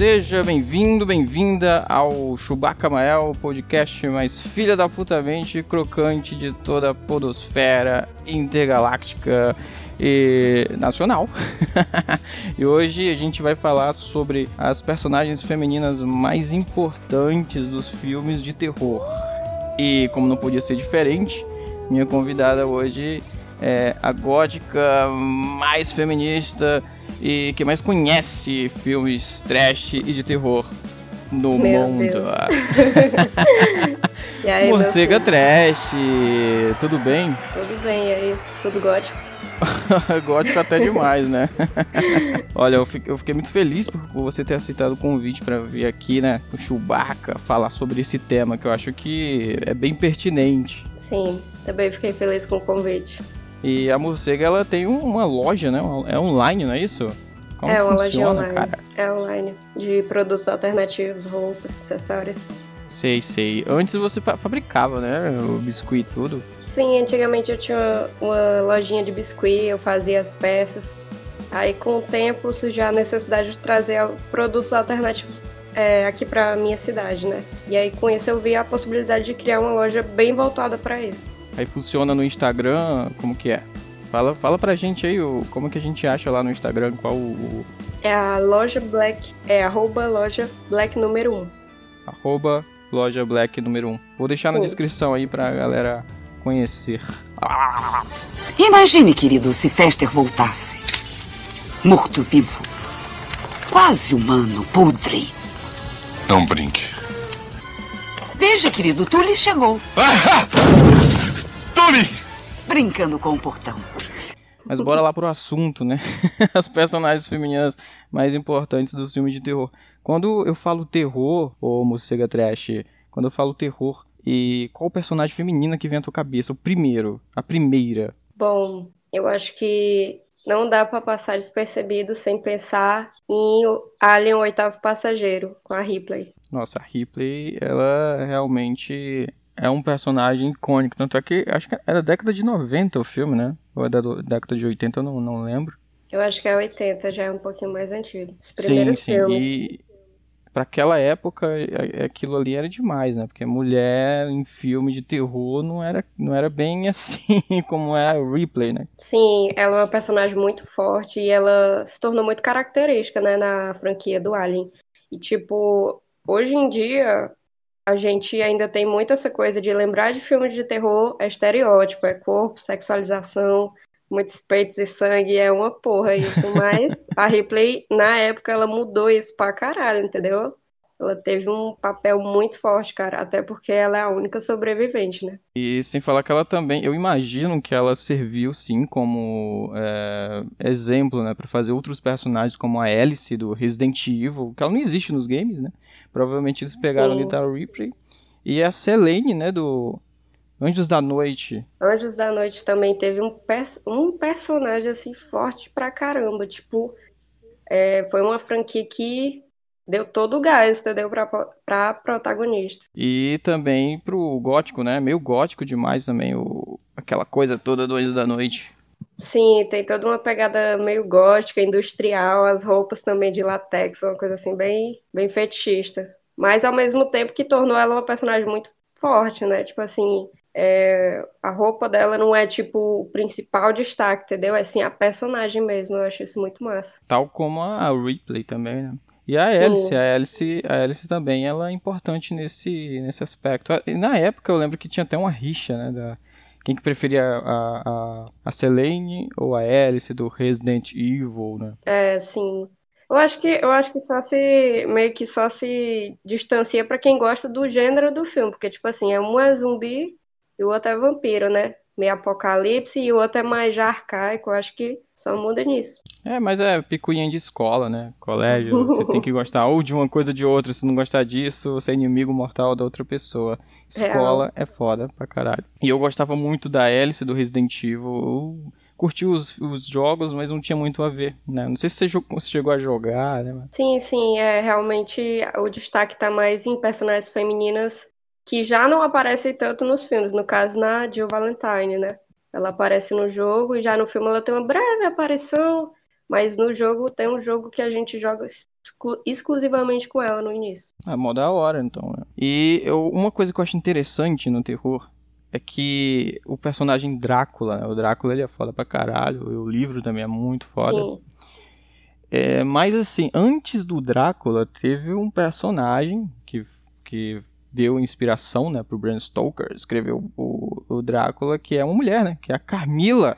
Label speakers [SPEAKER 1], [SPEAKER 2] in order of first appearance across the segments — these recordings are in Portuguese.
[SPEAKER 1] Seja bem-vindo, bem-vinda ao Chewbacca Mael, podcast mais filha da putamente crocante de toda a podosfera intergaláctica e nacional. e hoje a gente vai falar sobre as personagens femininas mais importantes dos filmes de terror. E como não podia ser diferente, minha convidada hoje é a gótica mais feminista e que mais conhece filmes trash e de terror no
[SPEAKER 2] Meu
[SPEAKER 1] mundo. Ah,
[SPEAKER 2] E aí,
[SPEAKER 1] Morcega
[SPEAKER 2] filho?
[SPEAKER 1] Trash, tudo bem?
[SPEAKER 2] Tudo bem, e aí? Tudo gótico?
[SPEAKER 1] Gótico até demais, né? Olha, eu fiquei, eu fiquei muito feliz por você ter aceitado o convite pra vir aqui, né, o Chewbacca, falar sobre esse tema que eu acho que é bem pertinente.
[SPEAKER 2] Sim, também fiquei feliz com o convite.
[SPEAKER 1] E a Morcega, ela tem um- uma loja, né? É online, não é isso? Como
[SPEAKER 2] é uma loja online.
[SPEAKER 1] cara?
[SPEAKER 2] É online. De produtos alternativos, roupas, acessórios.
[SPEAKER 1] Sei, sei. Antes você fa- fabricava, né? O biscuit e tudo.
[SPEAKER 2] Sim, antigamente eu tinha uma lojinha de biscuit, eu fazia as peças. Aí com o tempo surgiu a necessidade de trazer produtos alternativos é, aqui pra minha cidade, né? E aí com isso eu vi a possibilidade de criar uma loja bem voltada pra isso.
[SPEAKER 1] Aí funciona no Instagram, como que é? Fala, fala pra gente aí o, como que a gente acha lá no Instagram, qual o, o
[SPEAKER 2] É a loja Black, é arroba loja Black número 1.
[SPEAKER 1] arroba loja black número 1. Vou deixar na
[SPEAKER 2] Sim.
[SPEAKER 1] descrição aí pra galera conhecer.
[SPEAKER 3] Imagine, querido, se Fester voltasse. Morto-vivo. Quase humano, podre.
[SPEAKER 4] Não brinque.
[SPEAKER 3] Veja, querido, Tully chegou. Brincando com o portão.
[SPEAKER 1] Mas bora lá pro assunto, né? As personagens femininas mais importantes dos filmes de terror. Quando eu falo terror, ô Morcega Trash, quando eu falo terror, e qual personagem feminina que vem à tua cabeça? O primeiro, a primeira.
[SPEAKER 2] Bom, eu acho que não dá pra passar despercebido sem pensar em Alien o Oitavo Passageiro, com a Ripley.
[SPEAKER 1] Nossa, a Ripley, ela realmente é um personagem icônico. Tanto é que acho que é da década de 90 o filme, né? Ou é da década de 80, eu não, não lembro.
[SPEAKER 2] Eu acho que é 80, já é um pouquinho mais antigo. Os
[SPEAKER 1] Sim,
[SPEAKER 2] primeiros
[SPEAKER 1] sim.
[SPEAKER 2] filmes.
[SPEAKER 1] E pra aquela época, a- aquilo ali era demais, né? Porque mulher em filme de terror não era, não era bem assim como é a Ripley, né?
[SPEAKER 2] Sim, ela é uma personagem muito forte e ela se tornou muito característica, né, na franquia do Alien. E, tipo, hoje em dia, a gente ainda tem muito essa coisa de lembrar de filmes de terror é estereótipo, é corpo, sexualização, muitos peitos e sangue, é uma porra isso. Mas a Ripley, na época, ela mudou isso pra caralho, entendeu? Ela teve um papel muito forte, cara, até porque ela é a única sobrevivente, né?
[SPEAKER 1] E sem falar que ela também, eu imagino que ela serviu sim como é, exemplo, né, para fazer outros personagens como a Alice do Resident Evil, que ela não existe nos games, né? Provavelmente eles pegaram
[SPEAKER 2] Sim.
[SPEAKER 1] ali da Ripley e a Selene, né, do Anjos da Noite.
[SPEAKER 2] Anjos da Noite também teve um, pers- um personagem assim forte pra caramba. Tipo, é, foi uma franquia que deu todo o gás, entendeu? Pra, pra protagonista.
[SPEAKER 1] E também pro gótico, né? Meio gótico demais também, o, aquela coisa toda do Anjos da Noite.
[SPEAKER 2] Sim, tem toda uma pegada meio gótica, industrial, as roupas também de latex, uma coisa assim bem, bem fetichista. Mas ao mesmo tempo que tornou ela uma personagem muito forte, né? Tipo assim, é, a roupa dela não é tipo o principal destaque, entendeu? É sim a personagem mesmo. Eu acho isso muito massa.
[SPEAKER 1] Tal como a Ripley também, né? E a
[SPEAKER 2] Sim.
[SPEAKER 1] Alice, a Alice, a Alice também, ela é importante nesse, nesse aspecto. E Na época eu lembro que tinha até uma rixa, né? Da, quem que preferia a, a, a Selene ou a Alice do Resident Evil, né?
[SPEAKER 2] É, sim. Eu acho que eu acho que só se meio que só se distancia pra quem gosta do gênero do filme, porque tipo assim, é um é zumbi e o outro é vampiro, né? Meio apocalipse e o outro é mais já arcaico. Eu acho que só muda nisso.
[SPEAKER 1] É, mas é picuinha de escola, né? Colégio, você tem que gostar ou de uma coisa ou de outra. Se não gostar disso, você é inimigo mortal da outra pessoa. Escola é foda pra caralho. E eu gostava muito da Alice do Resident Evil. Curti os, os jogos, mas não tinha muito a ver, né? Não sei se você, chegou a jogar, né?
[SPEAKER 2] Sim, sim, é realmente o destaque tá mais em personagens femininas que já não aparecem tanto nos filmes, no caso na Jill Valentine, né? Ela aparece no jogo e já no filme ela tem uma breve aparição, mas no jogo tem um jogo que a gente joga exclu exclusivamente com ela no início.
[SPEAKER 1] É mó da hora, então. Né? E eu, uma coisa que eu acho interessante no terror é que o personagem Drácula, né? o Drácula ele é foda pra caralho, o livro também é muito foda. Sim. É, mas assim, antes do Drácula, teve um personagem que, que deu inspiração né, pro Bram Stoker, escreveu o, o Drácula, que é uma mulher, né? Que é a Carmila.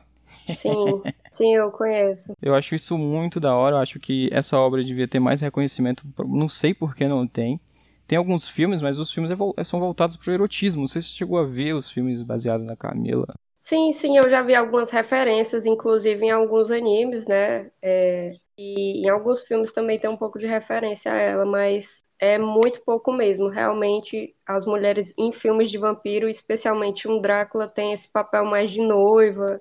[SPEAKER 2] Sim, sim, eu conheço.
[SPEAKER 1] Eu acho isso muito da hora, eu acho que essa obra devia ter mais reconhecimento, não sei por que não tem. Tem alguns filmes, mas os filmes são voltados pro erotismo. Não sei se você chegou a ver os filmes baseados na Camila.
[SPEAKER 2] Sim, sim, eu já vi algumas referências, inclusive em alguns animes, né? É, e em alguns filmes também tem um pouco de referência a ela, mas é muito pouco mesmo. Realmente, as mulheres em filmes de vampiro, especialmente um Drácula, tem esse papel mais de noiva,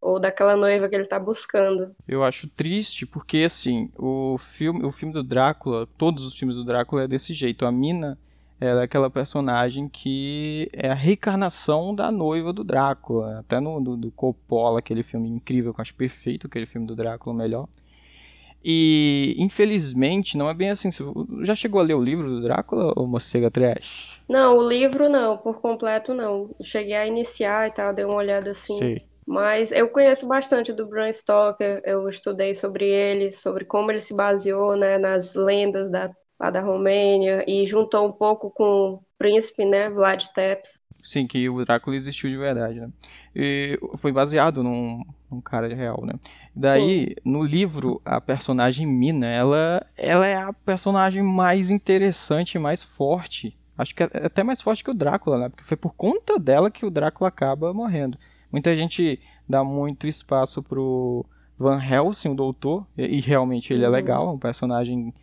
[SPEAKER 2] ou daquela noiva que ele tá buscando.
[SPEAKER 1] Eu acho triste porque assim, o filme, o filme do Drácula, todos os filmes do Drácula é desse jeito. A mina ela é aquela personagem que é a reencarnação da noiva do Drácula. Até no do, do Coppola, aquele filme incrível que eu acho perfeito, aquele filme do Drácula melhor. E infelizmente não é bem assim. Já chegou a ler o livro do Drácula ou Mocega Trash?
[SPEAKER 2] Não, o livro não, por completo não. Cheguei a iniciar e tal, dei uma olhada assim. Sei. Mas eu conheço bastante do Bram Stoker, eu estudei sobre ele, sobre como ele se baseou né, nas lendas da, lá da Romênia e juntou um pouco com o príncipe, né, Vlad Tepes.
[SPEAKER 1] Sim, que o Drácula existiu de verdade, né? E foi baseado num, num cara real, né? Daí, Sim. no livro, a personagem Mina, ela, ela é a personagem mais interessante, mais forte. Acho que é até mais forte que o Drácula, né? Porque foi por conta dela que o Drácula acaba morrendo. Muita gente dá muito espaço pro Van Helsing, o doutor, e, e realmente ele é uhum. é legal, é um personagem,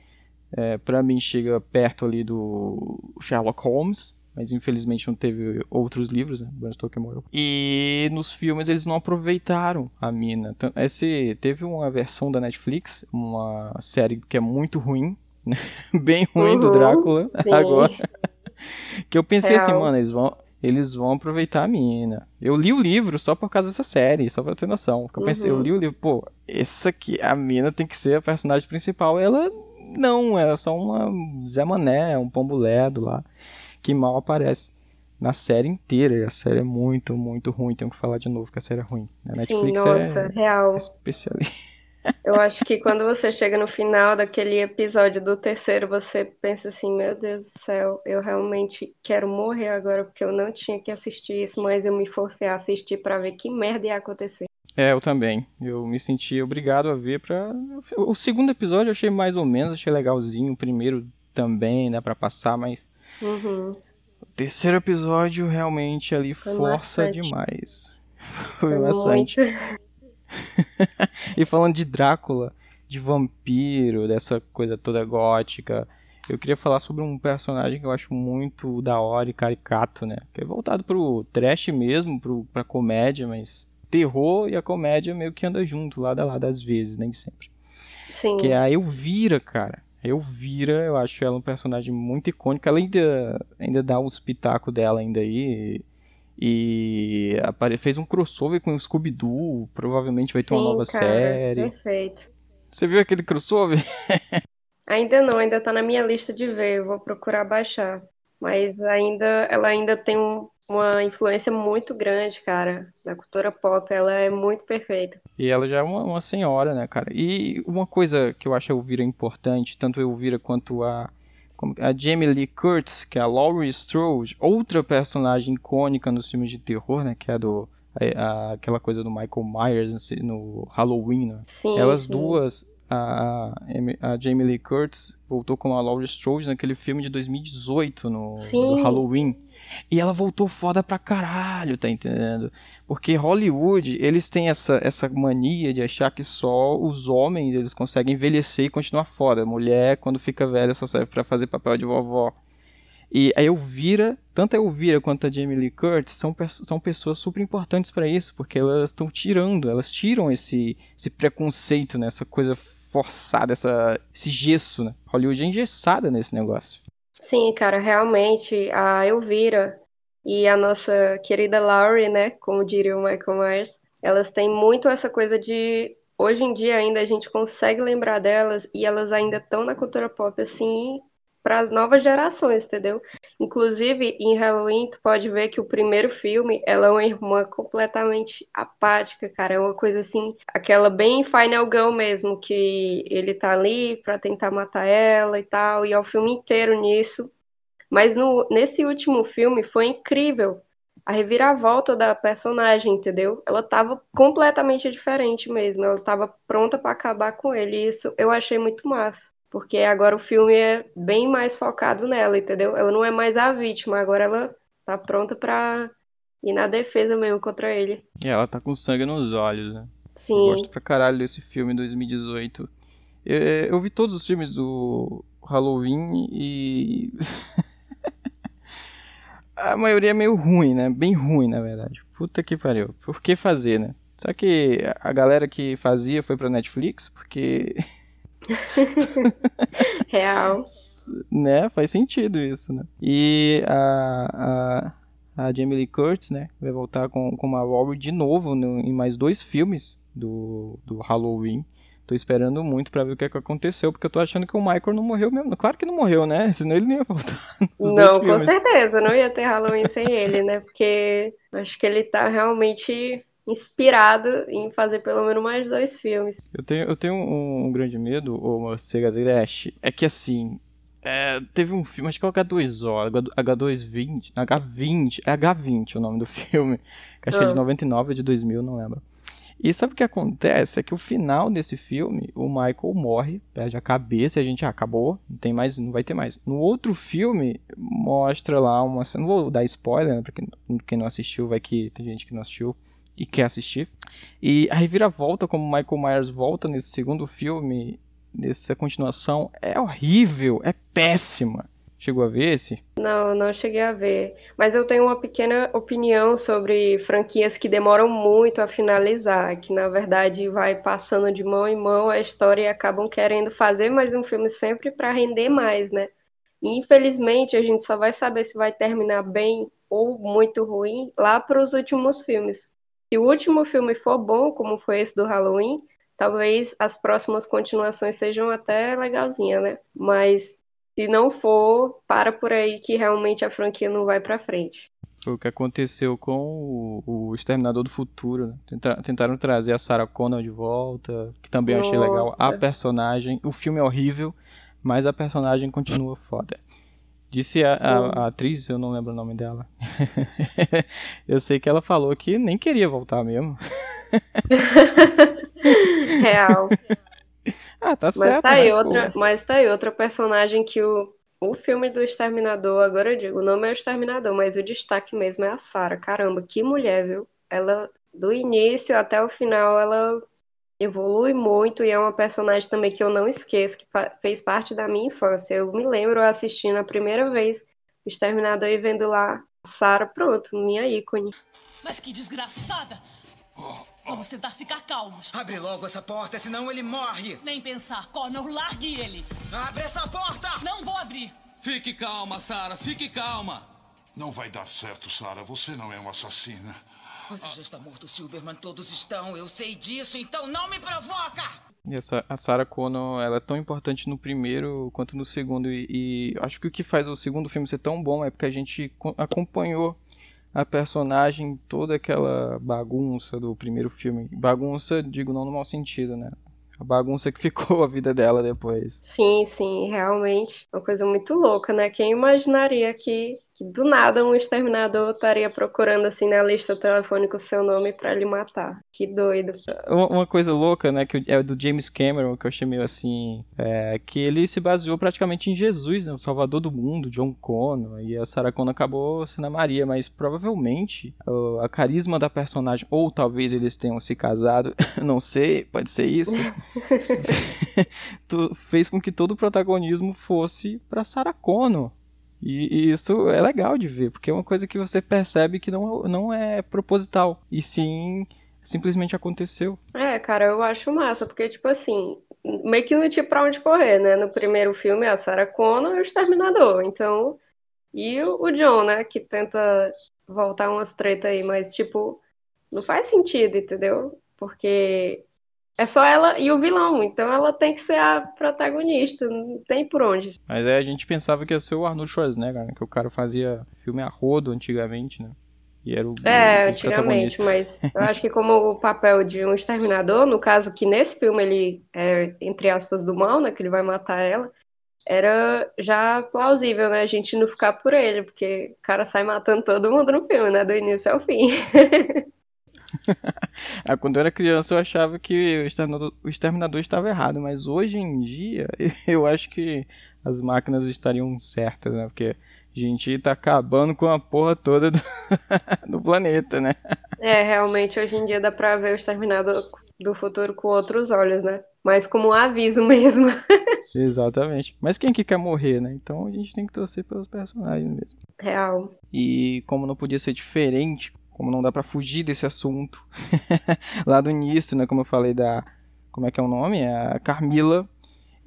[SPEAKER 1] é, para mim, chega perto ali do Sherlock Holmes, mas infelizmente não teve outros livros, né? Bram Stoker morreu. E nos filmes eles não aproveitaram a mina. Esse teve uma versão da Netflix, uma série que é muito ruim, né? bem ruim uhum, do Drácula sim. agora. que eu pensei assim, Real. assim, mano, eles vão eles vão aproveitar a mina. Eu li o livro só por causa dessa série, só pra ter noção. Eu pensei, uhum. eu li o livro, pô, essa aqui, a mina tem que ser a personagem principal. Ela não, ela é só uma Zé Mané, um pombo ledo lá, que mal aparece na série inteira. A série é muito, muito ruim. Tenho que falar de novo que a série é ruim. A Netflix
[SPEAKER 2] Sim, nossa,
[SPEAKER 1] é
[SPEAKER 2] real.
[SPEAKER 1] especialista.
[SPEAKER 2] Eu acho que quando você chega no final daquele episódio do terceiro, você pensa assim: meu Deus do céu, eu realmente quero morrer agora porque eu não tinha que assistir isso, mas eu me forcei a assistir para ver que merda ia acontecer.
[SPEAKER 1] É, eu também. Eu me senti obrigado a ver para O segundo episódio eu achei mais ou menos, achei legalzinho. O primeiro também, né, para passar, mas.
[SPEAKER 2] Uhum.
[SPEAKER 1] O terceiro episódio realmente ali Foi força maçante. demais. Foi, Foi maçante. E falando de Drácula, de vampiro, dessa coisa toda gótica, eu queria falar sobre um personagem que eu acho muito da hora e caricato, né? Que é voltado pro trash mesmo, pro, pra comédia, mas terror e a comédia meio que anda junto, lado a lado às vezes, nem sempre.
[SPEAKER 2] Sim.
[SPEAKER 1] Que é a Elvira, cara. A Elvira, eu acho ela um personagem muito icônico. Ela ainda, ainda dá um espetáculo dela ainda aí. E fez um crossover com o Scooby-Doo. Provavelmente vai ter uma nova
[SPEAKER 2] cara,
[SPEAKER 1] série.
[SPEAKER 2] Perfeito.
[SPEAKER 1] Você viu aquele crossover?
[SPEAKER 2] ainda não, ainda tá na minha lista de ver. Eu vou procurar baixar. Mas ainda, ela ainda tem um, uma influência muito grande, cara, na cultura pop. Ela é muito perfeita.
[SPEAKER 1] E ela já é uma, uma senhora, né, cara? E uma coisa que eu acho a Elvira importante, tanto a Elvira quanto a a Jamie Lee Curtis, que é a Laurie Strode, outra personagem icônica nos filmes de terror, né, que é do a, a, aquela coisa do Michael Myers no Halloween, né?
[SPEAKER 2] Sim,
[SPEAKER 1] Elas
[SPEAKER 2] sim.
[SPEAKER 1] duas, a, a Jamie Lee Curtis voltou com a Laurie Strode naquele filme de 2018 no, Halloween. E ela voltou foda pra caralho, tá entendendo? Porque Hollywood, eles têm essa, essa mania de achar que só os homens eles conseguem envelhecer e continuar foda. Mulher, quando fica velha, só serve para fazer papel de vovó. E a Elvira, tanto a Elvira quanto a Jamie Lee Curtis são, são pessoas super importantes para isso, porque elas estão tirando, elas tiram esse, esse preconceito, né? essa coisa forçada, essa, esse gesso. Né? Hollywood é engessada nesse negócio.
[SPEAKER 2] Sim, cara, realmente a Elvira e a nossa querida Laurie, né, como diria o Michael Myers, elas têm muito essa coisa de hoje em dia ainda a gente consegue lembrar delas e elas ainda estão na cultura pop assim para as novas gerações, entendeu? Inclusive, em Halloween, tu pode ver que o primeiro filme, ela é uma irmã completamente apática, cara. É uma coisa assim, aquela bem Final Girl mesmo, que ele tá ali para tentar matar ela e tal, e é o filme inteiro nisso. Mas no, nesse último filme foi incrível a reviravolta da personagem, entendeu? Ela tava completamente diferente mesmo. Ela tava pronta para acabar com ele. E isso eu achei muito massa. Porque agora o filme é bem mais focado nela, entendeu? Ela não é mais a vítima, agora ela tá pronta pra ir na defesa mesmo contra ele.
[SPEAKER 1] E ela tá com sangue nos olhos, né?
[SPEAKER 2] Sim.
[SPEAKER 1] Eu gosto pra caralho desse filme 2018. Eu, eu vi todos os filmes do Halloween e. a maioria é meio ruim, né? Bem ruim, na verdade. Puta que pariu. Por que fazer, né? Só que a galera que fazia foi pra Netflix, porque.
[SPEAKER 2] Real.
[SPEAKER 1] né? Faz sentido isso, né? E a, a, a Jamie Lee Curtis, né? Vai voltar com, com uma Rory de novo no, em mais dois filmes do, do Halloween. Tô esperando muito para ver o que, é que aconteceu, porque eu tô achando que o Michael não morreu mesmo. Claro que não morreu, né? Senão ele não ia voltar.
[SPEAKER 2] Não, com certeza, não ia ter Halloween sem ele, né? Porque acho que ele tá realmente inspirado em fazer pelo menos mais dois filmes.
[SPEAKER 1] Eu tenho, eu tenho um, um grande medo, o Sega Dash, é que assim. É, teve um filme, acho que é o H2O, H220, H20, é H20 o nome do filme, que acho ah. que é de 99 ou de 2000, não lembro. E sabe o que acontece? É que o final desse filme, o Michael morre, perde a cabeça e a gente ah, acabou, não tem mais, não vai ter mais. No outro filme, mostra lá uma. Não vou dar spoiler, né? Pra quem, quem não assistiu, vai que tem gente que não assistiu e quer assistir. E a reviravolta, como Michael Myers volta nesse segundo filme, nessa continuação, é horrível, é péssima. Chegou a ver esse?
[SPEAKER 2] Não, não cheguei a ver. Mas eu tenho uma pequena opinião sobre franquias que demoram muito a finalizar, que na verdade vai passando de mão em mão a história e acabam querendo fazer mais um filme sempre para render mais, né? E infelizmente a gente só vai saber se vai terminar bem ou muito ruim lá para os últimos filmes. Se o último filme for bom, como foi esse do Halloween, talvez as próximas continuações sejam até legalzinha, né? Mas se não for, para por aí que realmente a franquia não vai para frente.
[SPEAKER 1] Foi o que aconteceu com o, o Exterminador do Futuro. Né? Tentaram, tentaram trazer a Sarah Connor de volta, que também Nossa. achei legal. A personagem, o filme é horrível, mas a personagem continua foda. Disse a, a, a, atriz, eu não lembro o nome dela. eu sei que ela falou que nem queria voltar mesmo.
[SPEAKER 2] Real.
[SPEAKER 1] Ah, tá certo.
[SPEAKER 2] Mas tá, aí né? outra, mas tá aí outra personagem que o, o filme do Exterminador, agora eu digo, o nome é o Exterminador, mas o destaque mesmo é a Sarah. Caramba, que mulher, viu? Ela, do início até o final, ela evolui muito e é uma personagem também que eu não esqueço, que fez parte da minha infância. Eu me lembro assistindo a primeira vez o Exterminador e vendo lá Sarah, pronto, minha ícone.
[SPEAKER 5] Mas que desgraçada! Vamos tentar ficar calmos.
[SPEAKER 6] Abre logo essa porta, senão ele morre.
[SPEAKER 5] Nem pensar, Connor, largue ele.
[SPEAKER 6] Abre essa porta!
[SPEAKER 5] Não vou abrir.
[SPEAKER 7] Fique calma, Sarah, fique calma.
[SPEAKER 8] Não vai dar certo, Sarah. Você não é uma assassina.
[SPEAKER 6] Você já está morto, Silberman. Todos estão. Eu sei disso, então não me provoca!
[SPEAKER 1] E essa, a Sarah Connor, ela é tão importante no primeiro quanto no segundo. E, e acho que o que faz o segundo filme ser tão bom é porque a gente acompanhou a personagem, toda aquela bagunça do primeiro filme. Bagunça, digo não no mau sentido, né? A bagunça que ficou a vida dela depois.
[SPEAKER 2] Sim, sim, realmente. Uma coisa muito louca, né? Quem imaginaria que que do nada um exterminador estaria procurando assim na lista telefônica o seu nome para lhe matar. Que doido.
[SPEAKER 1] Uma coisa louca, né, que é do James Cameron, que eu achei meio assim, é que ele se baseou praticamente em Jesus, né, o salvador do mundo, John Connor, e a Sarah Connor acabou sendo a Maria, mas provavelmente a carisma da personagem, ou talvez eles tenham se casado, não sei, pode ser isso, fez com que todo o protagonismo fosse para Sarah Connor. E, e, isso é legal de ver, porque é uma coisa que você percebe que não, não é proposital, e sim simplesmente aconteceu.
[SPEAKER 2] É, cara, eu acho massa, porque, tipo assim, meio que não tinha pra onde correr, né? No primeiro filme, a Sarah Connor e o Exterminador, então. E o, John, né? Que tenta voltar umas treta aí, mas, tipo, não faz sentido, entendeu? Porque é só ela e o vilão, então ela tem que ser a protagonista, não tem por onde.
[SPEAKER 1] Mas aí a gente pensava que ia ser o Arnold Schwarzenegger, né? Que o cara fazia filme a rodo antigamente, né? E era o,
[SPEAKER 2] É,
[SPEAKER 1] o
[SPEAKER 2] antigamente, mas eu acho que como o papel de um exterminador, no caso que nesse filme ele é, entre aspas, do mal, né, que ele vai matar ela, era já plausível, né, a gente não ficar por ele, porque o cara sai matando todo mundo no filme, né, do início ao fim.
[SPEAKER 1] Ah, quando eu era criança eu achava que o exterminador, o exterminador estava errado, mas hoje em dia eu acho que as máquinas estariam certas, né? Porque a gente tá acabando com a porra toda do, do planeta, né?
[SPEAKER 2] É, realmente hoje em dia dá pra ver o exterminador do futuro com outros olhos, né, mas como um aviso mesmo.
[SPEAKER 1] Exatamente. Mas quem que quer morrer, né? Então a gente tem que torcer pelos personagens mesmo.
[SPEAKER 2] Real.
[SPEAKER 1] E como não podia ser diferente, como não dá pra fugir desse assunto, lá do início, né, como eu falei da como é que é o nome? É A Carmila.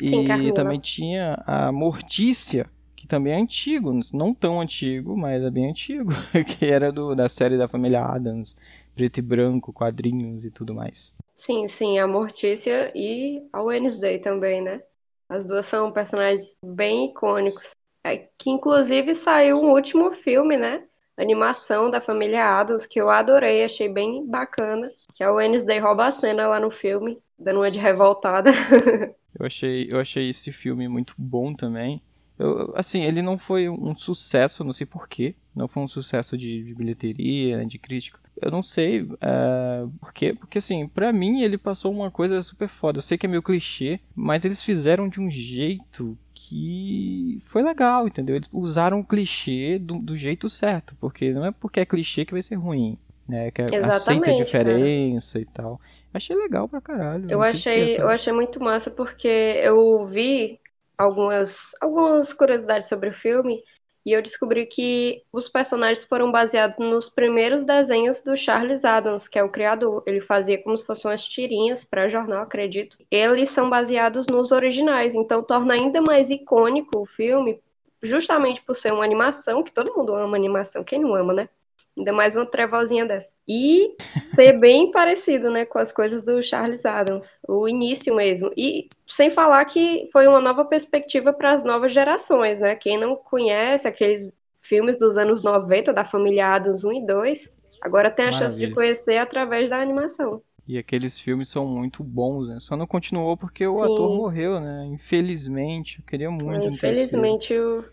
[SPEAKER 2] Sim,
[SPEAKER 1] e
[SPEAKER 2] Carmila.
[SPEAKER 1] também tinha a Mortícia, que também é antigo, não tão antigo, mas é bem antigo, que era do, da série da família Adams, preto e branco, quadrinhos e tudo mais.
[SPEAKER 2] Sim, sim, a Mortícia e a Wednesday também, né? As duas são personagens bem icônicos. É, que inclusive saiu um último filme, né? Animação da família Adams, que eu adorei, achei bem bacana. Que a Wednesday rouba a cena lá no filme, dando uma de revoltada.
[SPEAKER 1] Eu achei, eu achei esse filme muito bom também. Eu, assim, ele não foi um sucesso, não sei porquê. Não foi um sucesso de, de bilheteria, né, de crítica. Eu não sei é, por quê. Porque, assim, pra mim ele passou uma coisa super foda. Eu sei que é meio clichê, mas eles fizeram de um jeito que foi legal, entendeu? Eles usaram o clichê do, do jeito certo. Porque não é porque é clichê que vai ser ruim. Né, que aceita a
[SPEAKER 2] Exatamente,
[SPEAKER 1] diferença e tal. Achei legal pra caralho.
[SPEAKER 2] Eu achei, eu achei muito massa porque eu vi algumas, algumas curiosidades sobre o filme e eu descobri que os personagens foram baseados nos primeiros desenhos do Charles Adams, que é o criador. Ele fazia como se fossem umas tirinhas para jornal, acredito. Eles são baseados nos originais, então torna ainda mais icônico o filme, justamente por ser uma animação, que todo mundo ama animação, quem não ama, né? Ainda mais uma trevozinha dessa. E ser bem parecido, né, com as coisas do Charles Adams, o início mesmo. E sem falar que foi uma nova perspectiva para as novas gerações, né? Quem não conhece aqueles filmes dos anos 90 da família Adams 1 e 2, agora tem a chance de
[SPEAKER 1] Maravilha.
[SPEAKER 2] conhecer através da animação.
[SPEAKER 1] E aqueles filmes são muito bons, né? Só não continuou porque o
[SPEAKER 2] Sim.
[SPEAKER 1] ator morreu, né? Infelizmente. Eu queria muito terceiro.
[SPEAKER 2] Infelizmente, o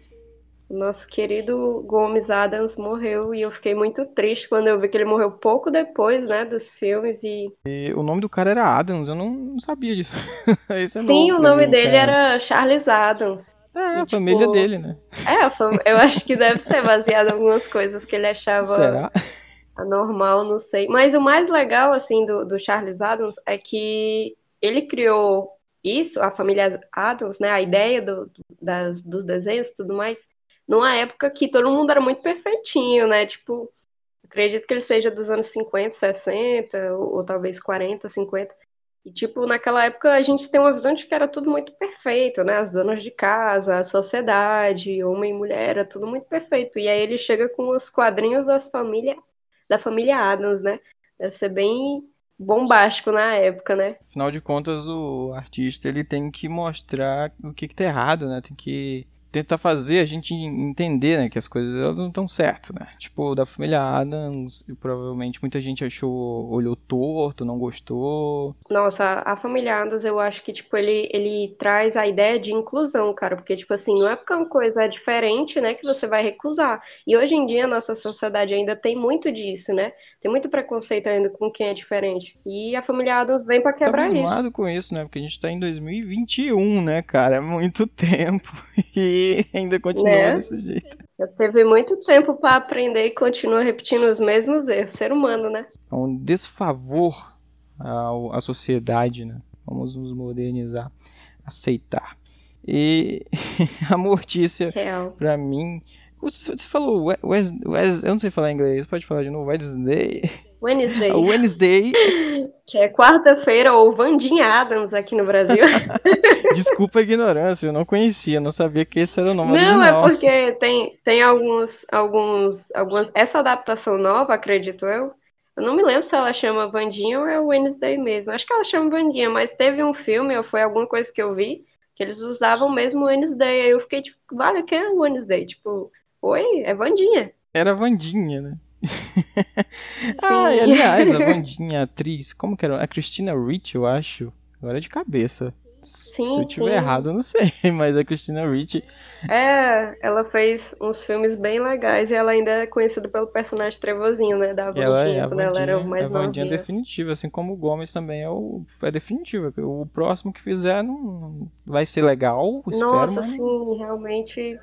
[SPEAKER 2] o nosso querido Gomes Adams morreu e eu fiquei muito triste quando eu vi que ele morreu pouco depois, né, dos filmes e
[SPEAKER 1] E o nome do cara era Adams, eu não, sabia disso. É
[SPEAKER 2] Sim, o nome
[SPEAKER 1] mim,
[SPEAKER 2] dele
[SPEAKER 1] cara.
[SPEAKER 2] era Charles Adams.
[SPEAKER 1] É, a
[SPEAKER 2] e, tipo,
[SPEAKER 1] família dele, né?
[SPEAKER 2] É, a fam- eu acho que deve ser baseado em algumas coisas que ele achava
[SPEAKER 1] Será?
[SPEAKER 2] anormal, não sei. Mas o mais legal, assim, do, do Charles Adams é que ele criou isso, a família Adams, né, a ideia do- das, dos desenhos e tudo mais, numa época que todo mundo era muito perfeitinho, né, tipo, acredito que ele seja dos anos 50, 60, ou, ou talvez 40, 50. E, tipo, naquela época a gente tem uma visão de que era tudo muito perfeito, né? As donas de casa, a sociedade, homem e mulher, era tudo muito perfeito. E aí ele chega com os quadrinhos das família, da família Adams, né? Deve ser bem bombástico na época, né?
[SPEAKER 1] Afinal de contas, o artista ele tem que mostrar o que, que tá errado, né? Tem que tentar fazer a gente entender, né, que as coisas elas não estão certas, né? Tipo, da família Adams, provavelmente muita gente achou, olhou torto, não gostou.
[SPEAKER 2] Nossa, a, família Adams, eu acho que, tipo, ele, ele traz a ideia de inclusão, cara, porque, tipo assim, não é porque uma coisa é diferente, né, que você vai recusar. E hoje em dia, a nossa sociedade ainda tem muito disso, né? Tem muito preconceito ainda com quem é diferente. E a família Adams vem pra
[SPEAKER 1] Tá
[SPEAKER 2] quebrar isso.
[SPEAKER 1] abismado com isso, né? Porque a gente tá em 2021, né, cara? É muito tempo. E ainda continua
[SPEAKER 2] Né?
[SPEAKER 1] desse jeito.
[SPEAKER 2] Já teve muito tempo pra aprender e continua repetindo os mesmos erros. Ser humano, né?
[SPEAKER 1] É um desfavor à sociedade, né? Vamos nos modernizar, aceitar. E a Mortícia, pra mim. Você falou Wes, Wes- eu não sei falar inglês, pode falar de novo? Wednesday.
[SPEAKER 2] Wednesday,
[SPEAKER 1] Wednesday.
[SPEAKER 2] que é quarta-feira, ou Vandinha Adams aqui no Brasil.
[SPEAKER 1] Desculpa a ignorância, eu não conhecia, não sabia que esse era o nome
[SPEAKER 2] Não, é
[SPEAKER 1] original.
[SPEAKER 2] porque tem, tem alguns, alguns, algumas. Essa adaptação nova, acredito eu. Eu Eu não me lembro se ela chama Vandinha ou é Wednesday mesmo. Acho que ela chama Vandinha, mas teve um filme, ou foi alguma coisa que eu vi, que eles usavam mesmo Wednesday. Aí eu fiquei tipo, vale, quem é Wednesday? Tipo, oi, é Vandinha.
[SPEAKER 1] Era Vandinha, né? ah, e aliás, a Vandinha, a atriz, como que era? A Christina Ricci, eu acho. Agora é de cabeça.
[SPEAKER 2] Sim,
[SPEAKER 1] Se eu tiver
[SPEAKER 2] sim.
[SPEAKER 1] errado, eu não sei, mas a Christina Ricci
[SPEAKER 2] É, ela fez uns filmes bem legais e ela ainda é conhecida pelo personagem Trevozinho, né? Da
[SPEAKER 1] Ela é
[SPEAKER 2] Vandinha, quando ela era
[SPEAKER 1] Vandinha,
[SPEAKER 2] mais
[SPEAKER 1] a Vandinha
[SPEAKER 2] novinha.
[SPEAKER 1] definitiva, assim como o Gomes também é, o, é definitiva. O próximo que fizer não, não vai ser legal, espero,
[SPEAKER 2] Nossa,
[SPEAKER 1] mas
[SPEAKER 2] sim, realmente.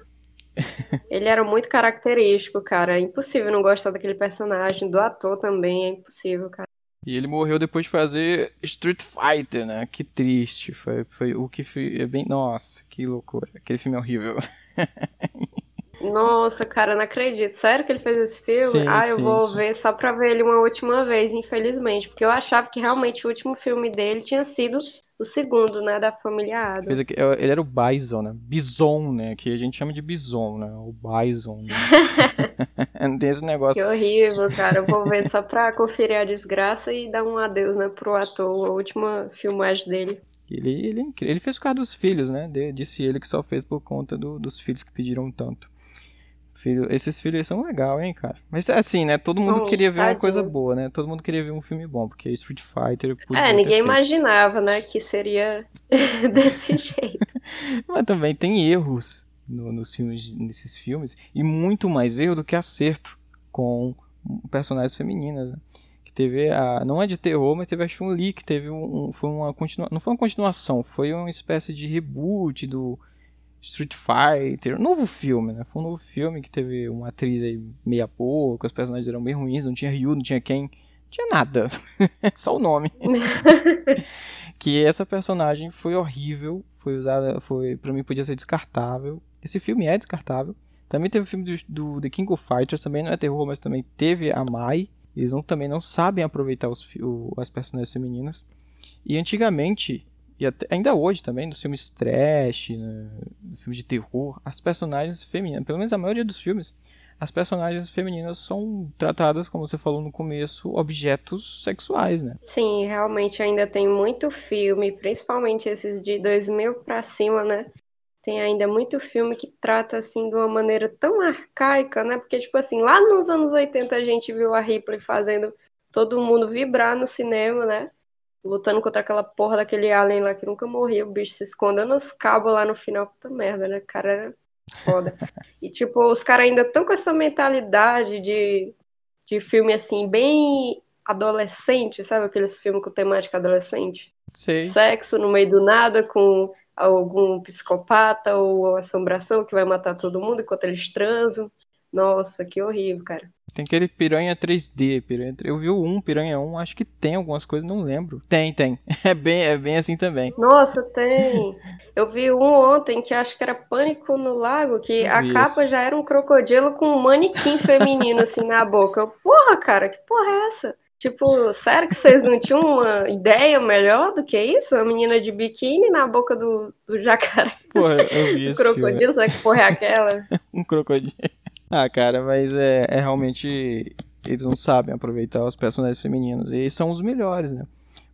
[SPEAKER 2] Ele era muito característico, cara. É impossível não gostar daquele personagem, do ator também, é impossível, cara.
[SPEAKER 1] E ele morreu depois de fazer Street Fighter, né? Que triste. Foi, foi o que foi é bem. Nossa, que loucura. Aquele filme é horrível.
[SPEAKER 2] Nossa, cara, não acredito. Sério que ele fez esse filme?
[SPEAKER 1] Sim,
[SPEAKER 2] ah, eu
[SPEAKER 1] sim,
[SPEAKER 2] vou
[SPEAKER 1] sim.
[SPEAKER 2] ver só pra ver ele uma última vez, infelizmente. Porque eu achava que realmente o último filme dele tinha sido o segundo, né? Da família Adams.
[SPEAKER 1] Aqui- ele era o Bison, né? Bison, né? Que a gente chama de Bison, né? O Bison. Né? Não tem esse negócio.
[SPEAKER 2] Que horrível, cara. Eu vou ver só pra conferir a desgraça e dar um adeus, né, pro ator, a última filmagem dele.
[SPEAKER 1] Ele, ele, é ele fez por causa dos filhos, né? Disse ele que só fez por conta do- dos filhos que pediram tanto. Filho, esses filhos são legal, hein, cara? Mas é assim, né? Todo mundo queria ver uma
[SPEAKER 2] tadinho.
[SPEAKER 1] coisa boa, né? Todo mundo queria ver um filme bom, porque Street Fighter
[SPEAKER 2] É, ninguém imaginava, né, que seria desse jeito.
[SPEAKER 1] Mas também tem erros no- nos filmes, nesses filmes, e muito mais erro do que acerto com personagens femininas, né? Que teve a. Não é de terror, mas teve a Chun-Li, que teve um. um- foi uma continua, Não foi uma continuação, foi uma espécie de reboot do Street Fighter. Um novo filme, né? Foi um novo filme que teve uma atriz aí meia pouco, os personagens eram bem ruins, não tinha Ryu, não tinha quem. Não tinha nada. Só o nome. que essa personagem foi horrível, foi usada, foi para mim podia ser descartável. Esse filme é descartável. Também teve o filme do, do The King of Fighters, também não é terror, mas também teve a Mai. Eles não, também não sabem aproveitar os, o- as personagens femininas. E antigamente, e até- ainda hoje também, nos filmes trash, né, filmes de terror, as personagens femininas, pelo menos a maioria dos filmes, as personagens femininas são tratadas, como você falou no começo, objetos sexuais, né?
[SPEAKER 2] Sim, realmente ainda tem muito filme, principalmente esses de 2000 pra cima, né? Tem ainda muito filme que trata assim de uma maneira tão arcaica, né? Porque tipo assim, lá nos anos 80 a gente viu a Ripley fazendo todo mundo vibrar no cinema, né? Lutando contra aquela porra daquele alien lá que nunca morria, o bicho se escondendo nos cabos lá no final, puta merda, né? O cara era foda. E tipo, os caras ainda estão com essa mentalidade de, de filme assim, bem adolescente, sabe? Aqueles filmes com temática adolescente.
[SPEAKER 1] Sei.
[SPEAKER 2] Sexo no meio do nada com algum psicopata ou assombração que vai matar todo mundo enquanto eles transam. Nossa, que horrível, cara.
[SPEAKER 1] Tem aquele Piranha 3D, Piranha 3... Eu vi o 1, Piranha 1, acho que tem algumas coisas, não lembro. Tem, tem. É bem, é bem assim também.
[SPEAKER 2] Nossa, tem. Eu vi um ontem que acho que era Pânico no Lago, que a
[SPEAKER 1] vi
[SPEAKER 2] capa já era um crocodilo com um manequim feminino assim na boca. Eu, porra, cara, que porra é essa? Tipo, sério que vocês não tinham uma ideia melhor do que isso? Uma menina de biquíni na boca do, do jacaré.
[SPEAKER 1] Porra, eu vi
[SPEAKER 2] Um
[SPEAKER 1] esse filme.
[SPEAKER 2] crocodilo, sabe que porra é aquela?
[SPEAKER 1] Um crocodilo. Ah, cara, mas é, é realmente... Eles não sabem aproveitar os personagens femininos. E são os melhores, né?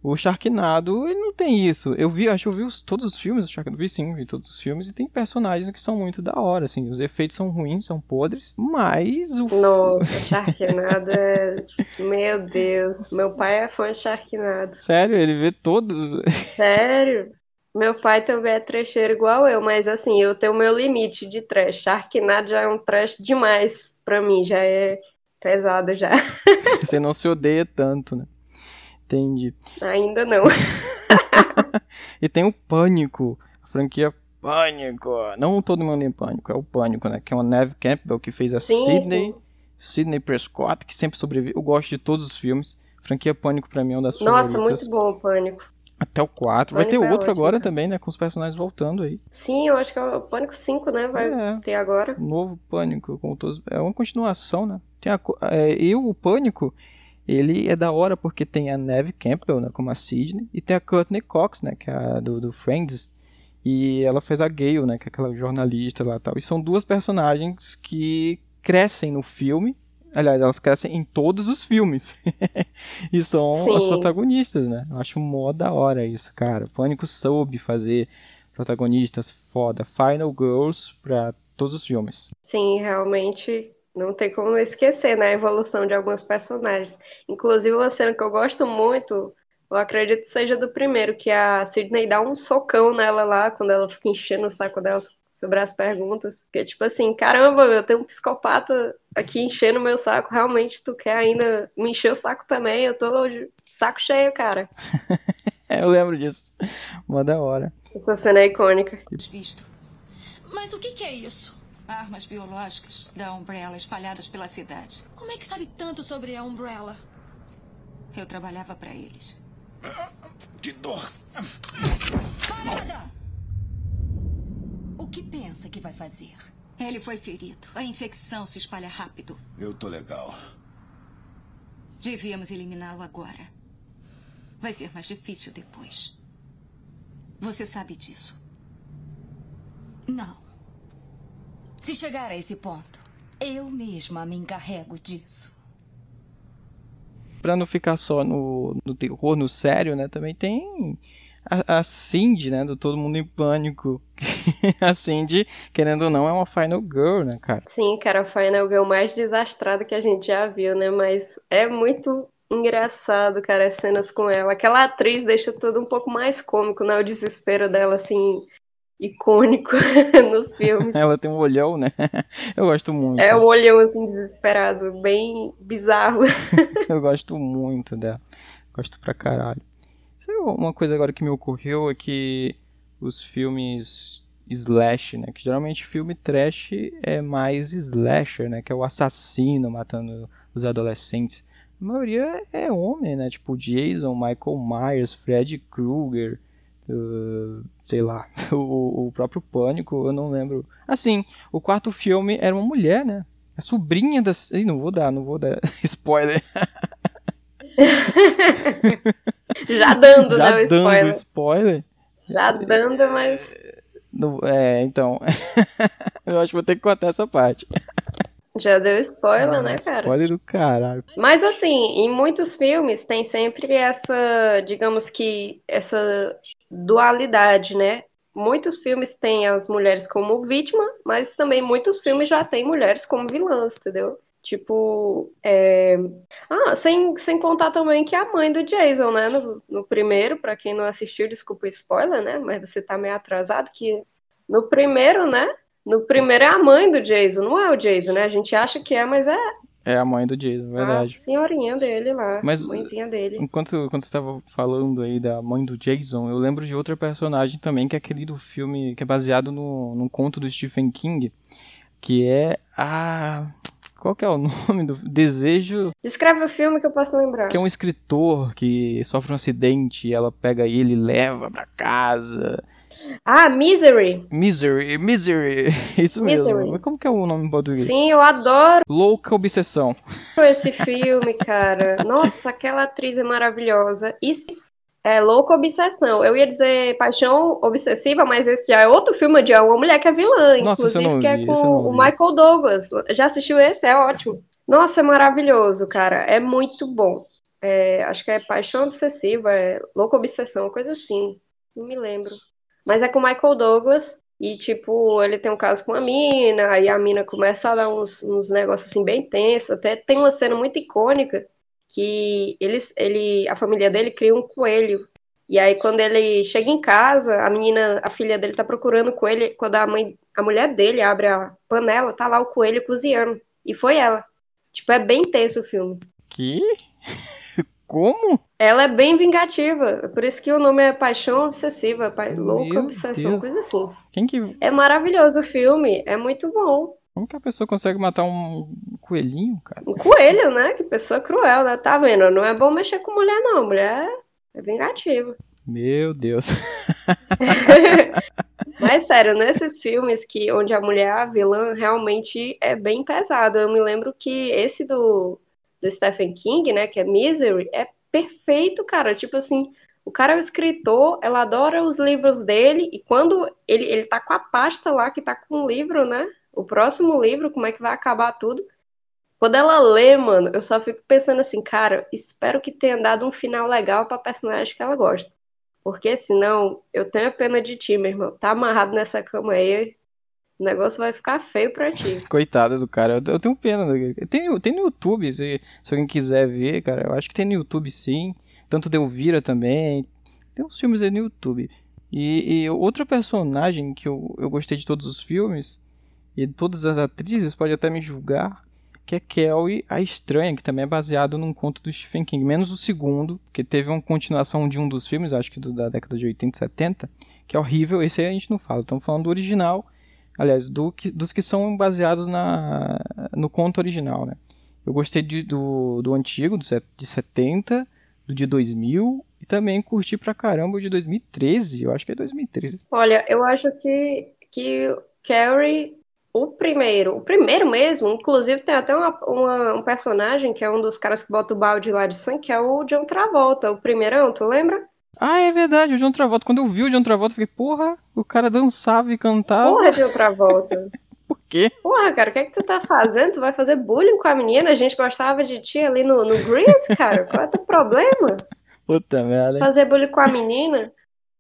[SPEAKER 1] O Sharknado, ele não tem isso. Eu vi, acho que eu vi os- todos os filmes do Sharknado. Vi sim, vi todos os filmes. E tem personagens que são muito da hora, assim. Os efeitos são ruins, são podres. Mas o
[SPEAKER 2] Nossa, Sharknado é... Meu Deus. Meu pai é fã de Sharknado.
[SPEAKER 1] Sério, ele vê todos.
[SPEAKER 2] Sério? Meu pai também é trecheiro igual eu, mas assim, eu tenho o meu limite de trash. Sharknado já é um trash demais pra mim, já é pesado já.
[SPEAKER 1] Você não se odeia tanto, né? Entendi.
[SPEAKER 2] Ainda não.
[SPEAKER 1] E tem o Pânico, a franquia Pânico. Não todo mundo em Pânico, é o Pânico, né? Que é o Neve Campbell que fez a
[SPEAKER 2] Sim,
[SPEAKER 1] Sidney,
[SPEAKER 2] sim.
[SPEAKER 1] Sidney Prescott, que sempre sobrevive. Eu gosto de todos os filmes. Franquia Pânico pra mim é uma das
[SPEAKER 2] Nossa,
[SPEAKER 1] favoritas.
[SPEAKER 2] muito bom o Pânico.
[SPEAKER 1] Até o 4. Vai ter
[SPEAKER 2] é
[SPEAKER 1] outro agora
[SPEAKER 2] cara.
[SPEAKER 1] também, né? Com os personagens voltando aí.
[SPEAKER 2] Sim, eu acho que é o Pânico 5, né? Vai
[SPEAKER 1] É.
[SPEAKER 2] ter agora.
[SPEAKER 1] Um novo Pânico, com todos. É uma continuação, né? Tem a, é, e o Pânico, ele é da hora porque tem a Neve Campbell, né? Como a Sidney, e tem a Courtney Cox, né? Que é a do, do Friends. E ela fez a Gale, né? Que é aquela jornalista lá e tal. E são duas personagens que crescem no filme. Aliás, elas crescem em todos os filmes. e são
[SPEAKER 2] Sim.
[SPEAKER 1] as protagonistas, né? Eu acho mó da hora isso, cara. Pânico soube fazer protagonistas foda. Final Girls pra todos os filmes.
[SPEAKER 2] Sim, realmente não tem como esquecer, né? A evolução de alguns personagens. Inclusive, uma cena que eu gosto muito, eu acredito que seja do primeiro, que a Sidney dá um socão nela lá, quando ela fica enchendo o saco dela sobre as perguntas. Que é tipo assim, caramba, meu, tem um psicopata aqui enchendo meu saco. Realmente, tu quer ainda me encher o saco também? Eu tô de saco cheio, cara.
[SPEAKER 1] Eu lembro disso. Mó da hora.
[SPEAKER 2] Essa cena é icônica.
[SPEAKER 3] Visto.
[SPEAKER 5] Mas o que, que é isso?
[SPEAKER 3] Armas biológicas da Umbrella espalhadas pela cidade.
[SPEAKER 5] Como é que sabe tanto sobre a Umbrella?
[SPEAKER 3] Eu trabalhava para eles.
[SPEAKER 8] Que dor.
[SPEAKER 5] Parada! O que pensa que vai fazer?
[SPEAKER 3] Ele foi ferido. A infecção se espalha rápido.
[SPEAKER 8] Eu tô legal.
[SPEAKER 3] Devíamos eliminá-lo agora. Vai ser mais difícil depois. Você sabe disso.
[SPEAKER 5] Não. Se chegar a esse ponto, eu mesma me encarrego disso.
[SPEAKER 1] Pra não ficar só no, no terror, no sério, né? Também tem a, a Cindy, né? Do Todo Mundo em Pânico. a Cindy, querendo ou não, é uma Final Girl, né, cara?
[SPEAKER 2] Sim, cara, a Final Girl mais desastrada que a gente já viu, né? Mas é muito engraçado, cara, as cenas com ela. Aquela atriz deixa tudo um pouco mais cômico, né? O desespero dela, assim, icônico nos filmes.
[SPEAKER 1] Ela tem um olhão, né? Eu gosto muito.
[SPEAKER 2] É um olhão, assim, desesperado, bem bizarro.
[SPEAKER 1] Eu gosto muito dela. Gosto pra caralho. Sabe uma coisa agora que me ocorreu é que os filmes slash, né? Que geralmente filme trash é mais slasher, né? Que é o assassino matando os adolescentes. A maioria é homem, né? Tipo Jason, Michael Myers, Freddy Krueger, uh, sei lá, o, o próprio Pânico, eu não lembro. Assim, o quarto filme era uma mulher, né? A sobrinha da. Ih, não vou dar, não vou dar spoiler.
[SPEAKER 2] Já dando,
[SPEAKER 1] Já
[SPEAKER 2] né, o
[SPEAKER 1] dando
[SPEAKER 2] spoiler.
[SPEAKER 1] spoiler.
[SPEAKER 2] Já dando, mas
[SPEAKER 1] Não- é, então. eu acho que vou ter que cortar essa parte.
[SPEAKER 2] já deu spoiler, né, cara?
[SPEAKER 1] Spoiler do caralho.
[SPEAKER 2] Mas assim, em muitos filmes tem sempre essa, digamos que, essa dualidade, né? Muitos filmes têm as mulheres como vítima, mas também muitos filmes já têm mulheres como vilãs, entendeu? Tipo, é... ah, sem, sem contar também que a mãe do Jason, né? No, no primeiro, pra quem não assistiu, desculpa o spoiler, né? Mas você tá meio atrasado, que no primeiro, né? No primeiro é a mãe do Jason, não é o Jason, né? A gente acha que é, mas é
[SPEAKER 1] É a mãe do Jason,
[SPEAKER 2] a
[SPEAKER 1] verdade.
[SPEAKER 2] senhorinha dele lá,
[SPEAKER 1] Mas-
[SPEAKER 2] mãezinha dele.
[SPEAKER 1] Enquanto, quando você estava falando aí da mãe do Jason, eu lembro de outra personagem também, que é aquele do filme que é baseado no, num conto do Stephen King, que é a. Qual que é o nome do Desejo?
[SPEAKER 2] Descreve o filme que eu posso lembrar.
[SPEAKER 1] Que é um escritor que sofre um acidente e ela pega ele e leva pra casa.
[SPEAKER 2] Ah, Misery.
[SPEAKER 1] Misery, Misery, isso mesmo.
[SPEAKER 2] Misery.
[SPEAKER 1] Mas como que é o nome em português?
[SPEAKER 2] Sim, eu adoro
[SPEAKER 1] Louca Obsessão.
[SPEAKER 2] esse filme, cara. Nossa, aquela atriz é maravilhosa. Isso é louca obsessão. Eu ia dizer paixão obsessiva, mas esse já é outro filme de uma mulher que é vilã,
[SPEAKER 1] Nossa,
[SPEAKER 2] inclusive que é com o. Michael Douglas. Já assistiu esse? É ótimo. Nossa, é maravilhoso, cara. É muito bom. É, acho que é paixão obsessiva, é louca obsessão, coisa assim. Não me lembro. Mas é com o Michael Douglas. E, tipo, ele tem um caso com a mina, aí a mina começa a dar uns, uns negócios assim bem tensos. Até tem uma cena muito icônica que eles, ele, a família dele cria um coelho. E aí, quando ele chega em casa, a menina, a filha dele tá procurando o coelho. Quando a mãe, a mulher dele abre a panela, tá lá o coelho cozinhando. E foi ela. Tipo, é bem tenso o filme.
[SPEAKER 1] Que? Como?
[SPEAKER 2] Ela é bem vingativa. Por isso que o nome é Paixão Obsessiva, pa... louca obsessão,
[SPEAKER 1] Deus.
[SPEAKER 2] coisa assim.
[SPEAKER 1] Quem que.
[SPEAKER 2] É maravilhoso o filme, é muito bom.
[SPEAKER 1] Como que a pessoa consegue matar um coelhinho, cara?
[SPEAKER 2] Um coelho, né? Que pessoa cruel, né? Tá vendo? Não é bom mexer com mulher, não. Mulher é vingativa.
[SPEAKER 1] Meu Deus.
[SPEAKER 2] Mas sério, nesses filmes que onde a mulher é a vilã, realmente é bem pesado. Eu me lembro que esse do, do Stephen King, né, que é Misery, é perfeito, cara. Tipo assim, o cara é o escritor, ela adora os livros dele, e quando ele, ele tá com a pasta lá, que tá com o livro, né? O próximo livro, como é que vai acabar tudo. Quando ela lê, mano, eu só fico pensando assim, cara, espero que tenha dado um final legal pra personagem que ela gosta. Porque senão, eu tenho a pena de ti, meu irmão. Tá amarrado nessa cama aí, o negócio vai ficar feio pra ti.
[SPEAKER 1] Coitada do cara, eu, tenho pena. Tem, tem no YouTube, se, se alguém quiser ver, cara. Eu acho que tem no YouTube sim. Tanto de também. Tem uns filmes aí no YouTube. E, e outra personagem que eu, eu gostei de todos os filmes, e todas as atrizes, pode até me julgar, que é Kelly a Estranha, que também é baseado num conto do Stephen King. Menos o segundo, que teve uma continuação de um dos filmes, acho que do- da década de 80 e 70, que é horrível. Esse aí a gente não fala. Estamos falando do original, aliás, do que- dos que são baseados na, no conto original, né? Eu gostei de- do, do antigo, do de 70, do de 2000, e também curti pra caramba o de 2013, eu acho que é 2013.
[SPEAKER 2] Olha, eu acho que, que Carrie, o primeiro, o primeiro mesmo, inclusive tem até uma, uma- um personagem que é um dos caras que bota o balde lá de sangue, que é o John Travolta, o primeirão, tu lembra?
[SPEAKER 1] Ah, é verdade, o John Travolta. Quando eu vi o John Travolta, eu fiquei, porra, o cara dançava e cantava.
[SPEAKER 2] Porra, John Travolta.
[SPEAKER 1] Por quê?
[SPEAKER 2] Porra, cara, o que é que tu tá fazendo? Tu vai fazer bullying com a menina? A gente gostava de ti ali no, no Grease, cara. Qual é o teu problema?
[SPEAKER 1] Puta merda.
[SPEAKER 2] Fazer bullying com a menina?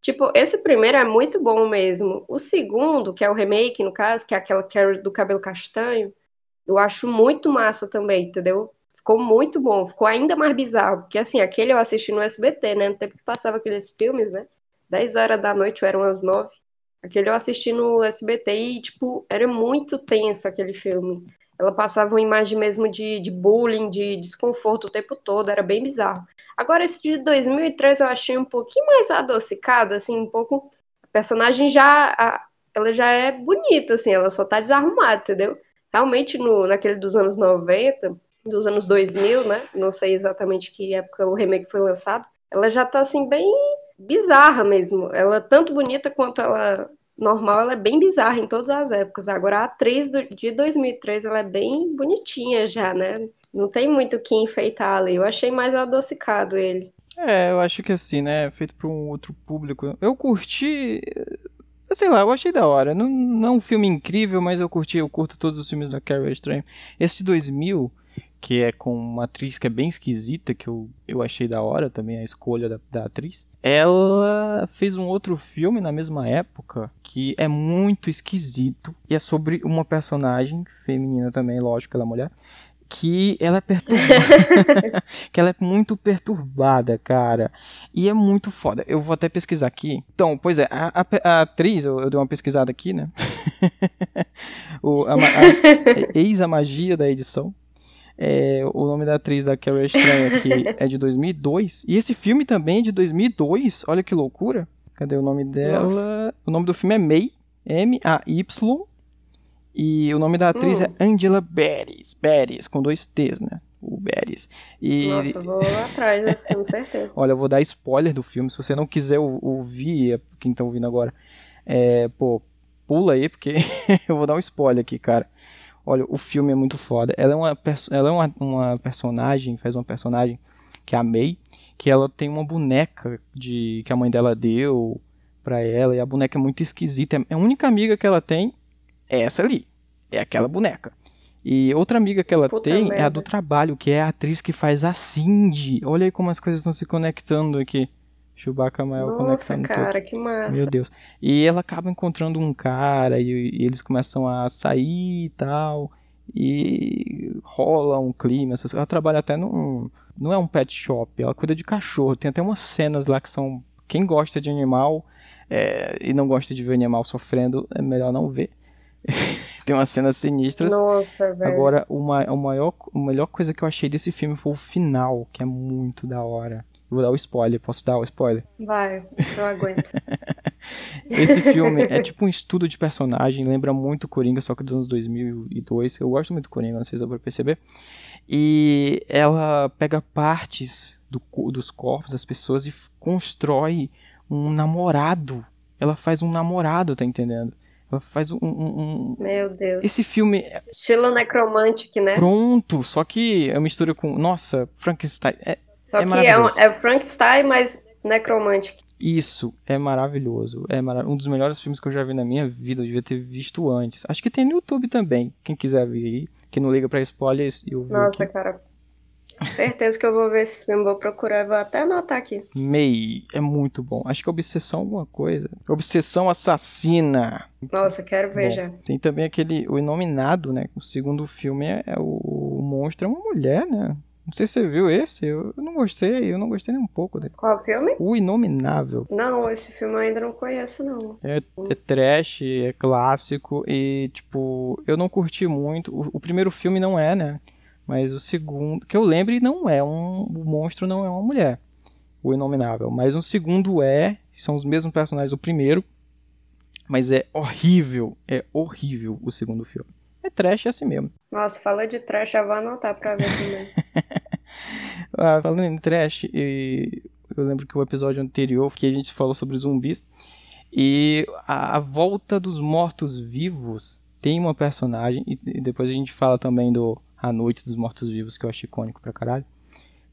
[SPEAKER 2] Tipo, esse primeiro é muito bom mesmo. O segundo, que é o remake, no caso, que é aquela Carrie do cabelo castanho, eu acho muito massa também, entendeu? Ficou muito bom, ficou ainda mais bizarro. Porque, assim, aquele eu assisti no SBT, né? No tempo que passava aqueles filmes, né? 10 horas da noite, eram as 9. Aquele eu assisti no SBT e, tipo, era muito tenso aquele filme. Ela passava uma imagem mesmo de, de bullying, de desconforto o tempo todo, era bem bizarro. Agora, esse de 2003 eu achei um pouquinho mais adocicado, assim, um pouco. A personagem já. a- ela já é bonita, assim, ela só tá desarrumada, entendeu? Realmente, no, naquele dos anos 90, dos anos 2000, né? Não sei exatamente que época o remake foi lançado. Ela já tá, assim, bem bizarra mesmo. Ela, tanto bonita quanto ela normal, ela é bem bizarra em todas as épocas. Agora, a atriz do- de 2003, ela é bem bonitinha já, né? Não tem muito o que enfeitar ali. Eu achei mais adocicado ele.
[SPEAKER 1] É, eu acho que assim, né? Feito pra um outro público. Eu curti. eh, Sei lá, eu achei da hora. Não, não é um filme incrível, mas eu curti. Eu curto todos os filmes da Carrie Estranho. Esse de 2000, que é com uma atriz que é bem esquisita, que eu, eu achei da hora também, a escolha da, da atriz. Ela fez um outro filme na mesma época que é muito esquisito. E é sobre uma personagem feminina também, lógico, ela é mulher. Que ela é perturbada. que ela é muito perturbada, cara. E é muito foda. Eu vou até pesquisar aqui. Então, pois é, a, a- a atriz, eu, eu dei uma pesquisada aqui, né? o, a, a- eis a magia da edição. É, o nome da atriz da Carrie Estranha aqui é de 2002. E esse filme também é de 2002. Olha que loucura. Cadê o nome dela?
[SPEAKER 2] Nossa.
[SPEAKER 1] O nome do filme é May. M-A-Y. E o nome da atriz
[SPEAKER 2] Hum.
[SPEAKER 1] é Angela Beres. Beres, com dois T's, né? O Beres. E
[SPEAKER 2] Nossa, eu vou lá atrás desse filme, certeza.
[SPEAKER 1] Olha, eu vou dar spoiler do filme. Se você não quiser ou- ouvir, é quem tá ouvindo agora, é, pô, pula aí, porque eu vou dar um spoiler aqui, cara. Olha, o filme é muito foda. Ela é uma, ela é uma, uma personagem, faz uma personagem que é a May, que ela tem uma boneca de que a mãe dela deu pra ela, e a boneca é muito esquisita. A única amiga que ela tem é essa ali. É aquela boneca. E outra amiga que ela
[SPEAKER 2] Puta
[SPEAKER 1] tem é a
[SPEAKER 2] merda.
[SPEAKER 1] do trabalho, que é a atriz que faz a Cindy. Olha aí como as coisas estão se conectando aqui. Chewbacca Mael
[SPEAKER 2] Nossa,
[SPEAKER 1] conectando tudo.
[SPEAKER 2] cara, que massa.
[SPEAKER 1] Meu Deus. E ela acaba encontrando um cara e, e eles começam a sair e tal. E rola um clima. essas- Ela trabalha até num. Não é um pet shop, ela cuida de cachorro. Tem até umas cenas lá que são. Quem gosta de animal é, e não gosta de ver animal sofrendo, é melhor não ver. Tem umas cenas sinistras.
[SPEAKER 2] Nossa, velho.
[SPEAKER 1] Agora, uma, o maior, a melhor coisa que eu achei desse filme foi o final, que é muito da hora. Vou dar o spoiler, posso dar o spoiler?
[SPEAKER 2] Vai, eu aguento.
[SPEAKER 1] Esse filme é tipo um estudo de personagem, lembra muito Coringa, só que dos anos 2002. Eu gosto muito do Coringa, não sei se dá pra perceber. E ela pega partes do dos corpos das pessoas e constrói um namorado. Ela faz um namorado, tá entendendo? Ela faz um. um- um-
[SPEAKER 2] Meu Deus.
[SPEAKER 1] Esse filme é
[SPEAKER 2] Estilo necromantic, né?
[SPEAKER 1] pronto, só que uma mistura com. Nossa, Frankenstein. É,
[SPEAKER 2] Só
[SPEAKER 1] é
[SPEAKER 2] que é, um, é Frankenstein, mas necromantic.
[SPEAKER 1] Isso é maravilhoso. É marav um dos melhores filmes que eu já vi na minha vida. Eu devia ter visto antes. Acho que tem no YouTube também. Quem quiser ver aí. Quem não liga pra spoilers. Eu
[SPEAKER 2] Nossa, aqui. cara. Certeza que eu vou ver esse filme. Vou procurar. Vou até anotar aqui.
[SPEAKER 1] May. É muito bom. Acho que é Obsessão alguma coisa. Obsessão Assassina.
[SPEAKER 2] Nossa, quero ver bom, já.
[SPEAKER 1] Tem também aquele. O Inominado, né? O segundo filme é, é o, o monstro é uma mulher, né? Não sei se você viu esse, eu não gostei, eu não gostei nem um pouco dele.
[SPEAKER 2] Qual filme?
[SPEAKER 1] O Inominável.
[SPEAKER 2] Não, esse filme eu ainda não conheço, não.
[SPEAKER 1] É, é trash, é clássico e, tipo, eu não curti muito. O, o, primeiro filme não é, né? Mas o segundo, que eu lembre, não é um. O monstro não é uma mulher. O Inominável. Mas o segundo é, são os mesmos personagens do primeiro. Mas é horrível, é horrível o segundo filme. É trash assim mesmo.
[SPEAKER 2] Nossa, falou de trash, eu vou anotar pra ver também.
[SPEAKER 1] ah, falando em trash, eu lembro que o episódio anterior que a gente falou sobre zumbis e a, a volta dos mortos-vivos tem uma personagem e depois a gente fala também do A Noite dos Mortos-Vivos que eu acho icônico pra caralho.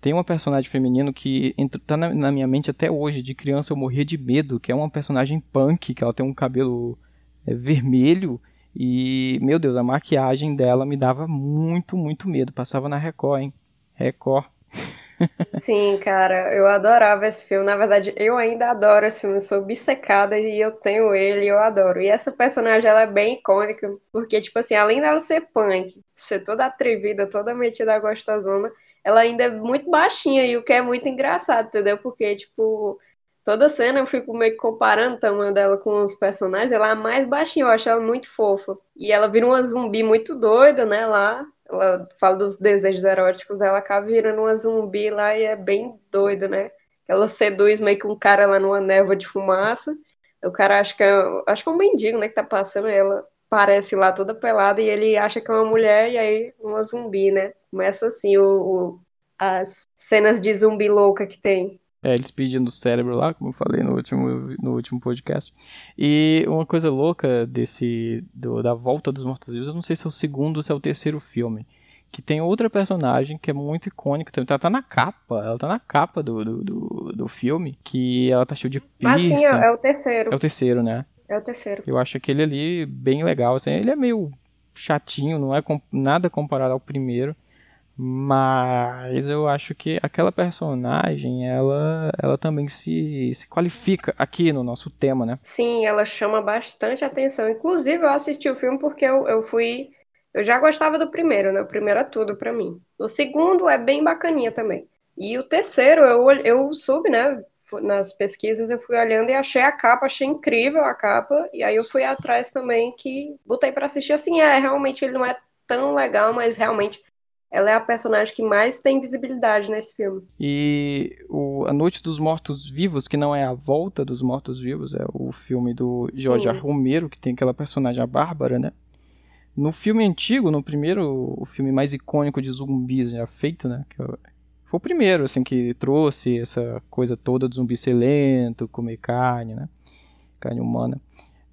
[SPEAKER 1] Tem uma personagem feminino que entra, tá na, na minha mente até hoje. De criança eu morria de medo, que é uma personagem punk, que ela tem um cabelo é, vermelho e, meu Deus, a maquiagem dela me dava muito, muito medo. Passava na Record, hein? Record.
[SPEAKER 2] Sim, cara, eu adorava esse filme. Na verdade, eu ainda adoro esse filme. Eu sou bissecada e eu tenho ele eu adoro. E essa personagem, ela é bem icônica, porque, tipo assim, além dela ser punk, ser toda atrevida, toda metida gostosona, ela ainda é muito baixinha e o que é muito engraçado, entendeu? Porque, tipo, toda cena eu fico meio que comparando o tamanho dela com os personagens. Ela é mais baixinha, eu acho ela muito fofa. E ela vira uma zumbi muito doida, né? Lá. Ela fala dos desejos eróticos, ela acaba virando uma zumbi lá e é bem doida, né? Ela seduz meio que um cara lá numa névoa de fumaça. O cara acha que é, acho que é um mendigo, né? Que tá passando. Ela parece lá toda pelada e ele acha que é uma mulher e aí uma zumbi, né? Começa assim o, o as cenas de zumbi louca que tem.
[SPEAKER 1] É, eles pedindo o cérebro lá, como eu falei no último, no último podcast. E uma coisa louca desse. Do, da volta dos mortos-vivos, eu não sei se é o segundo ou se é o terceiro filme. Que tem outra personagem que é muito icônica também. Ela tá na capa. Ela tá na capa do, do, do, do filme. Que ela tá cheia de piercing. Ah, sim,
[SPEAKER 2] é, é o terceiro.
[SPEAKER 1] É o terceiro, né?
[SPEAKER 2] É o terceiro.
[SPEAKER 1] Eu acho aquele ali bem legal. Assim, ele é meio chatinho, não é nada comparado ao primeiro. Mas eu acho que aquela personagem, ela, ela também se, se qualifica aqui no nosso tema, né?
[SPEAKER 2] Sim, ela chama bastante atenção. Inclusive, eu assisti o filme porque eu, eu fui. Eu já gostava do primeiro, né? O primeiro é tudo para mim. O segundo é bem bacaninha também. E o terceiro, eu, eu soube, né? Nas pesquisas eu fui olhando e achei a capa, achei incrível a capa. E aí eu fui atrás também que botei para assistir. Assim, é, realmente ele não é tão legal, mas realmente ela é a personagem que mais tem visibilidade nesse filme.
[SPEAKER 1] E o A Noite dos Mortos Vivos, que não é a Volta dos Mortos Vivos, é o filme do Jorge Romero, que tem aquela personagem, a Bárbara, né? No filme antigo, no primeiro, o filme mais icônico de zumbis já feito, né? Que foi o primeiro, assim, que trouxe essa coisa toda do zumbi ser lento, comer carne, né? Carne humana.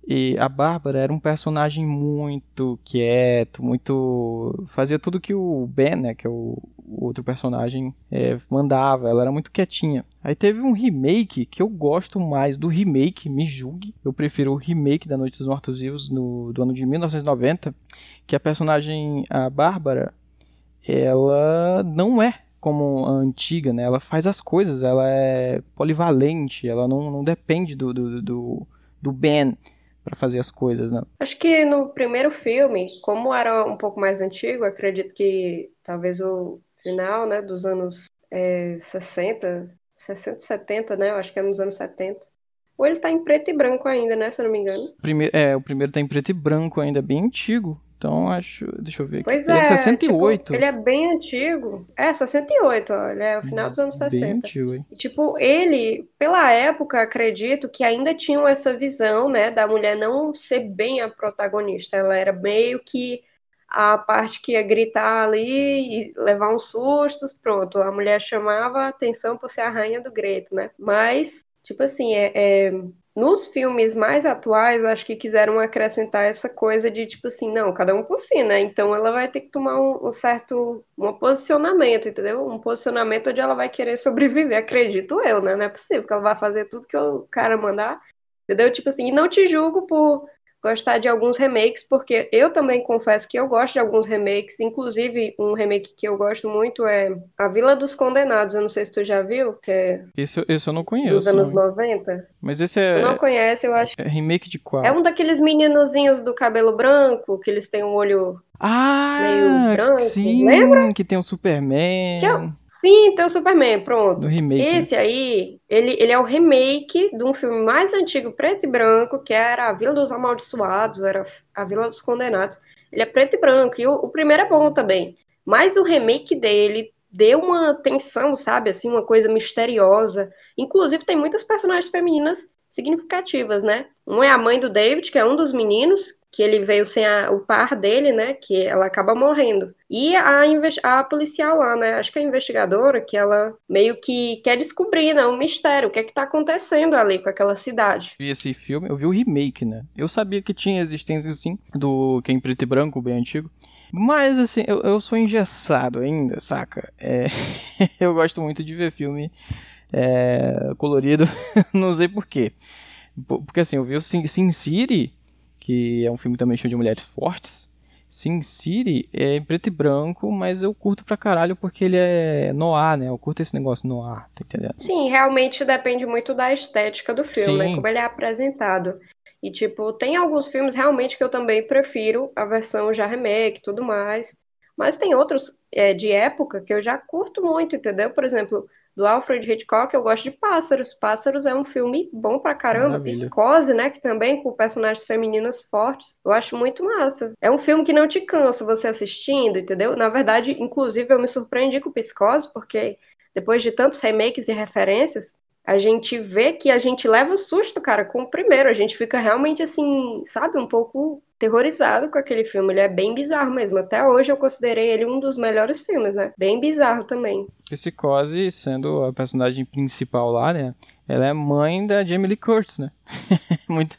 [SPEAKER 1] E a Bárbara era um personagem muito quieto, muito. fazia tudo que o Ben, né, que é o, o outro personagem, é, mandava. Ela era muito quietinha. Aí teve um remake que eu gosto mais do remake, me julgue. Eu prefiro o remake da Noite dos Mortos Vivos no, do ano de 1990, que a personagem, a Bárbara, ela não é como a antiga, né? Ela faz as coisas, ela é polivalente, ela não, não depende do, do, do, do Ben para fazer as coisas, né?
[SPEAKER 2] Acho que no primeiro filme, como era um pouco mais antigo, acredito que talvez o final, né, dos anos é, 60, 60, 70, né? Eu acho que é nos anos 70. Ou ele tá em preto e branco ainda, né? Se eu não me engano.
[SPEAKER 1] Primeiro, é, o primeiro tá em preto e branco ainda, bem antigo. Então acho. Deixa eu ver aqui.
[SPEAKER 2] Pois ele é, é 68. Tipo, ele é bem antigo. É, 68, ó. Ele é o final dos anos 60. Bem antigo, hein? E, tipo, ele, pela época, acredito que ainda tinham essa visão, né, da mulher não ser bem a protagonista. Ela era meio que a parte que ia gritar ali e levar uns sustos, pronto. A mulher chamava a atenção por ser a rainha do grito, né? Mas, tipo assim, é, é nos filmes mais atuais, acho que quiseram acrescentar essa coisa de tipo assim, não, cada um por si, né? Então ela vai ter que tomar um, um certo um posicionamento, entendeu? Um posicionamento onde ela vai querer sobreviver, acredito eu, né? Não é possível que ela vai fazer tudo que o cara mandar, entendeu? Tipo assim, e não te julgo por gostar de alguns remakes, porque eu também confesso que eu gosto de alguns remakes, inclusive um remake que eu gosto muito é A Vila dos Condenados, eu não sei se tu já viu, que é
[SPEAKER 1] Esse, esse eu não conheço.
[SPEAKER 2] dos anos
[SPEAKER 1] não.
[SPEAKER 2] 90.
[SPEAKER 1] Mas esse é,
[SPEAKER 2] Tu não conhece, eu acho.
[SPEAKER 1] é remake de qual?
[SPEAKER 2] É um daqueles meninozinhos do cabelo branco, que eles têm um olho
[SPEAKER 1] Ah,
[SPEAKER 2] meio branco,
[SPEAKER 1] sim,
[SPEAKER 2] lembra?
[SPEAKER 1] que tem o Superman
[SPEAKER 2] é Sim, tem o Superman, pronto. Esse aí, ele, ele é o remake de um filme mais antigo, preto e branco, que era A Vila dos Amaldiçoados, era A Vila dos Condenados. Ele é preto e branco, e o, o primeiro é bom também. Mas o remake dele deu uma tensão, sabe, assim, uma coisa misteriosa. Inclusive, tem muitas personagens femininas significativas, né? Um é a mãe do David, que é um dos meninos, que ele veio sem a- o par dele, né? Que ela acaba morrendo. E a, a policial lá, né? Acho que é a investigadora, que ela meio que quer descobrir, né? Um mistério, o que é que tá acontecendo ali com aquela cidade.
[SPEAKER 1] vi esse filme, eu vi o remake, né? Eu sabia que tinha existência, assim, do que é em preto e branco, bem antigo. Mas, assim, eu, eu sou engessado ainda, saca? É, eu gosto muito de ver filme é, colorido, não sei porquê. Porque, assim, eu vi o Sin City, que é um filme também cheio de mulheres fortes. Sin City é em preto e branco, mas eu curto pra caralho porque ele é noir, né? Eu curto esse negócio noir, tá entendendo?
[SPEAKER 2] Sim, realmente depende muito da estética do filme, né?
[SPEAKER 1] Sim.
[SPEAKER 2] Como ele é apresentado. E, tipo, tem alguns filmes realmente que eu também prefiro a versão já remake e tudo mais. Mas tem outros é, de época que eu já curto muito, entendeu? Por exemplo, do Alfred Hitchcock, eu gosto de Pássaros. Pássaros é um filme bom pra caramba.
[SPEAKER 1] Maravilha.
[SPEAKER 2] Psicose, né? Que também com personagens femininas fortes. Eu acho muito massa. É um filme que não te cansa você assistindo, entendeu? Na verdade, inclusive, eu me surpreendi com Psicose, porque depois de tantos remakes e referências, a gente vê que a gente leva o susto, cara, com o primeiro. A gente fica realmente assim, sabe, um pouco terrorizado com aquele filme. Ele é bem bizarro mesmo. Até hoje eu considerei ele um dos melhores filmes, né? Bem bizarro também.
[SPEAKER 1] Psicose, sendo a personagem principal lá, né? Ela é mãe da Jamie Lee Curtis, né? Muita...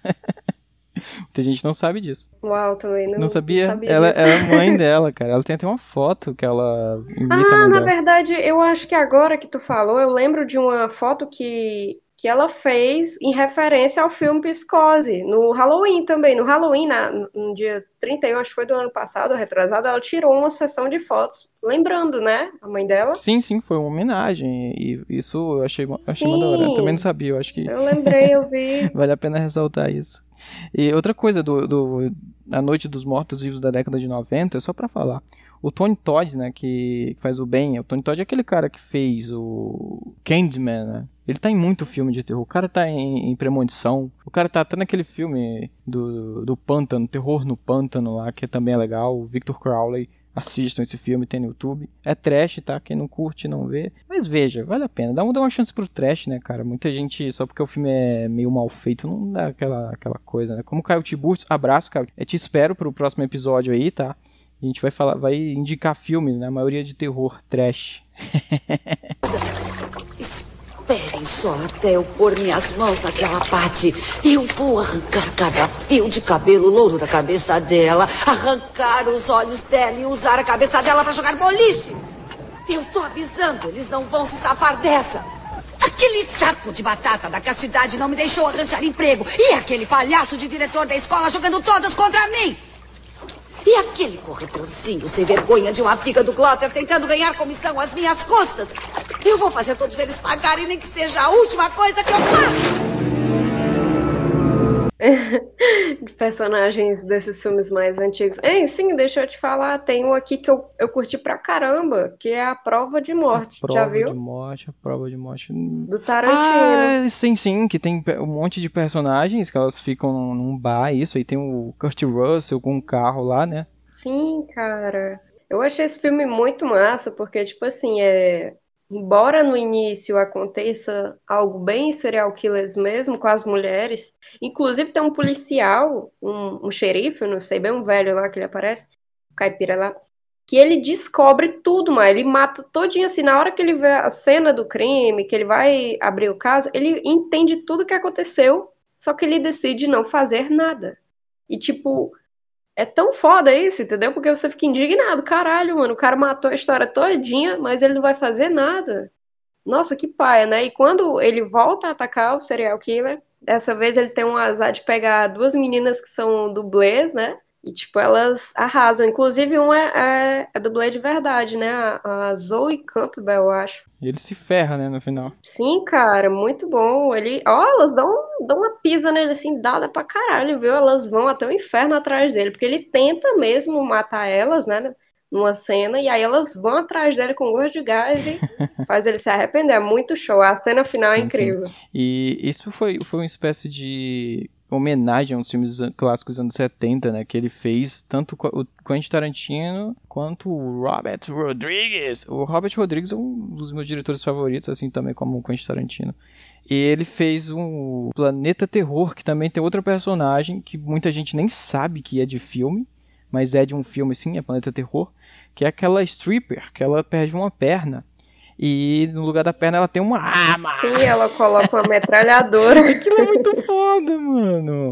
[SPEAKER 1] Muita gente não sabe disso.
[SPEAKER 2] Uau, também não,
[SPEAKER 1] Não sabia?
[SPEAKER 2] sabia
[SPEAKER 1] ela, ela é mãe dela, cara. Ela tem até uma foto que ela imita
[SPEAKER 2] Ah, na
[SPEAKER 1] dela.
[SPEAKER 2] verdade, eu acho que agora que tu falou, eu lembro de uma foto que, que ela fez em referência ao filme Psicose, no Halloween também. No Halloween, na, no dia 31, acho que foi do ano passado, retrasado, ela tirou uma sessão de fotos, lembrando, né, a mãe dela.
[SPEAKER 1] Sim, sim, foi uma homenagem. E isso eu achei, achei uma da hora. Eu também não sabia, eu acho que
[SPEAKER 2] Eu lembrei, eu vi.
[SPEAKER 1] vale a pena ressaltar isso. E outra coisa do, do A Noite dos Mortos Vivos da década de 90, é só pra falar. O Tony Todd, né, que faz o bem, o Tony Todd é aquele cara que fez o Candyman, né? Ele tá em muito filme de terror. O cara tá em, em Premonição. O cara tá até naquele filme do, do Pântano, Terror no Pântano lá, que também é legal. O Victor Crowley. Assistam esse filme, tem no YouTube. É trash, tá? Quem não curte, não vê. Mas veja, vale a pena. Dá, dá uma chance pro trash, né, cara? Muita gente, só porque o filme é meio mal feito, não dá aquela, aquela coisa, né? Como Caio Tiburcio, abraço, Caio. Eu te espero pro próximo episódio aí, tá? A gente vai falar, vai indicar filmes, né? A maioria de terror, trash.
[SPEAKER 9] Esperem só até eu pôr minhas mãos naquela parte. Eu vou arrancar cada fio de cabelo louro da cabeça dela, arrancar os olhos dela e usar a cabeça dela pra jogar boliche. Eu tô avisando, eles não vão se safar dessa. Aquele saco de batata da castidade não me deixou arranjar emprego. E aquele palhaço de diretor da escola jogando todas contra mim. E aquele corretorzinho sem vergonha de uma figa do Glotter tentando ganhar comissão às minhas custas. Eu vou fazer todos eles pagarem, nem que seja a última coisa que eu faço.
[SPEAKER 2] De personagens desses filmes mais antigos. Ei, sim, deixa eu te falar, tem um aqui que eu, eu curti pra caramba, que é a Prova de Morte.
[SPEAKER 1] Prova
[SPEAKER 2] Já viu?
[SPEAKER 1] de morte, a prova de morte.
[SPEAKER 2] Do Tarantino.
[SPEAKER 1] Ah, sim, sim, que tem um monte de personagens que elas ficam num- num bar, isso aí tem o Kurt Russell com um carro lá, né?
[SPEAKER 2] Sim, cara. Eu achei esse filme muito massa, porque, tipo assim, é. Embora no início aconteça algo bem serial killers mesmo com as mulheres, inclusive tem um policial, um, um xerife, não sei, bem um velho lá que ele aparece, o caipira lá, que ele descobre tudo, mas ele mata todinho assim, na hora que ele vê a cena do crime, que ele vai abrir o caso, ele entende tudo que aconteceu só que ele decide não fazer nada. E, tipo, é tão foda isso, entendeu? Porque você fica indignado. Caralho, mano, o cara matou a história todinha, mas ele não vai fazer nada. Nossa, que paia, né? E quando ele volta a atacar o serial killer, dessa vez ele tem um azar de pegar duas meninas que são dublês, né? E, tipo, elas arrasam. Inclusive, uma é, é, é dublê de verdade, né? A, a Zoe Campbell, eu acho.
[SPEAKER 1] E ele se ferra, né, no final.
[SPEAKER 2] Sim, cara, muito bom. Ele, ó, elas dão, dão uma pisa nele, assim, dada pra caralho, viu? Elas vão até o inferno atrás dele, porque ele tenta mesmo matar elas, né? Numa cena, e aí elas vão atrás dele com gosto de gás e faz ele se arrepender. É muito show. A cena final é sim, é incrível. Sim.
[SPEAKER 1] E isso foi, foi uma espécie de homenagem a uns filmes clássicos dos anos 70, né? Que ele fez tanto o Quentin Tarantino quanto o Robert Rodrigues. O Robert Rodrigues é um dos meus diretores favoritos, assim também como o Quentin Tarantino. E ele fez um Planeta Terror, que também tem outra personagem que muita gente nem sabe que é de filme, mas é de um filme sim, é Planeta Terror, que é aquela stripper, que ela perde uma perna. E no lugar da perna ela tem uma arma.
[SPEAKER 2] Sim, ela coloca uma metralhadora.
[SPEAKER 1] Aquilo é muito foda, mano.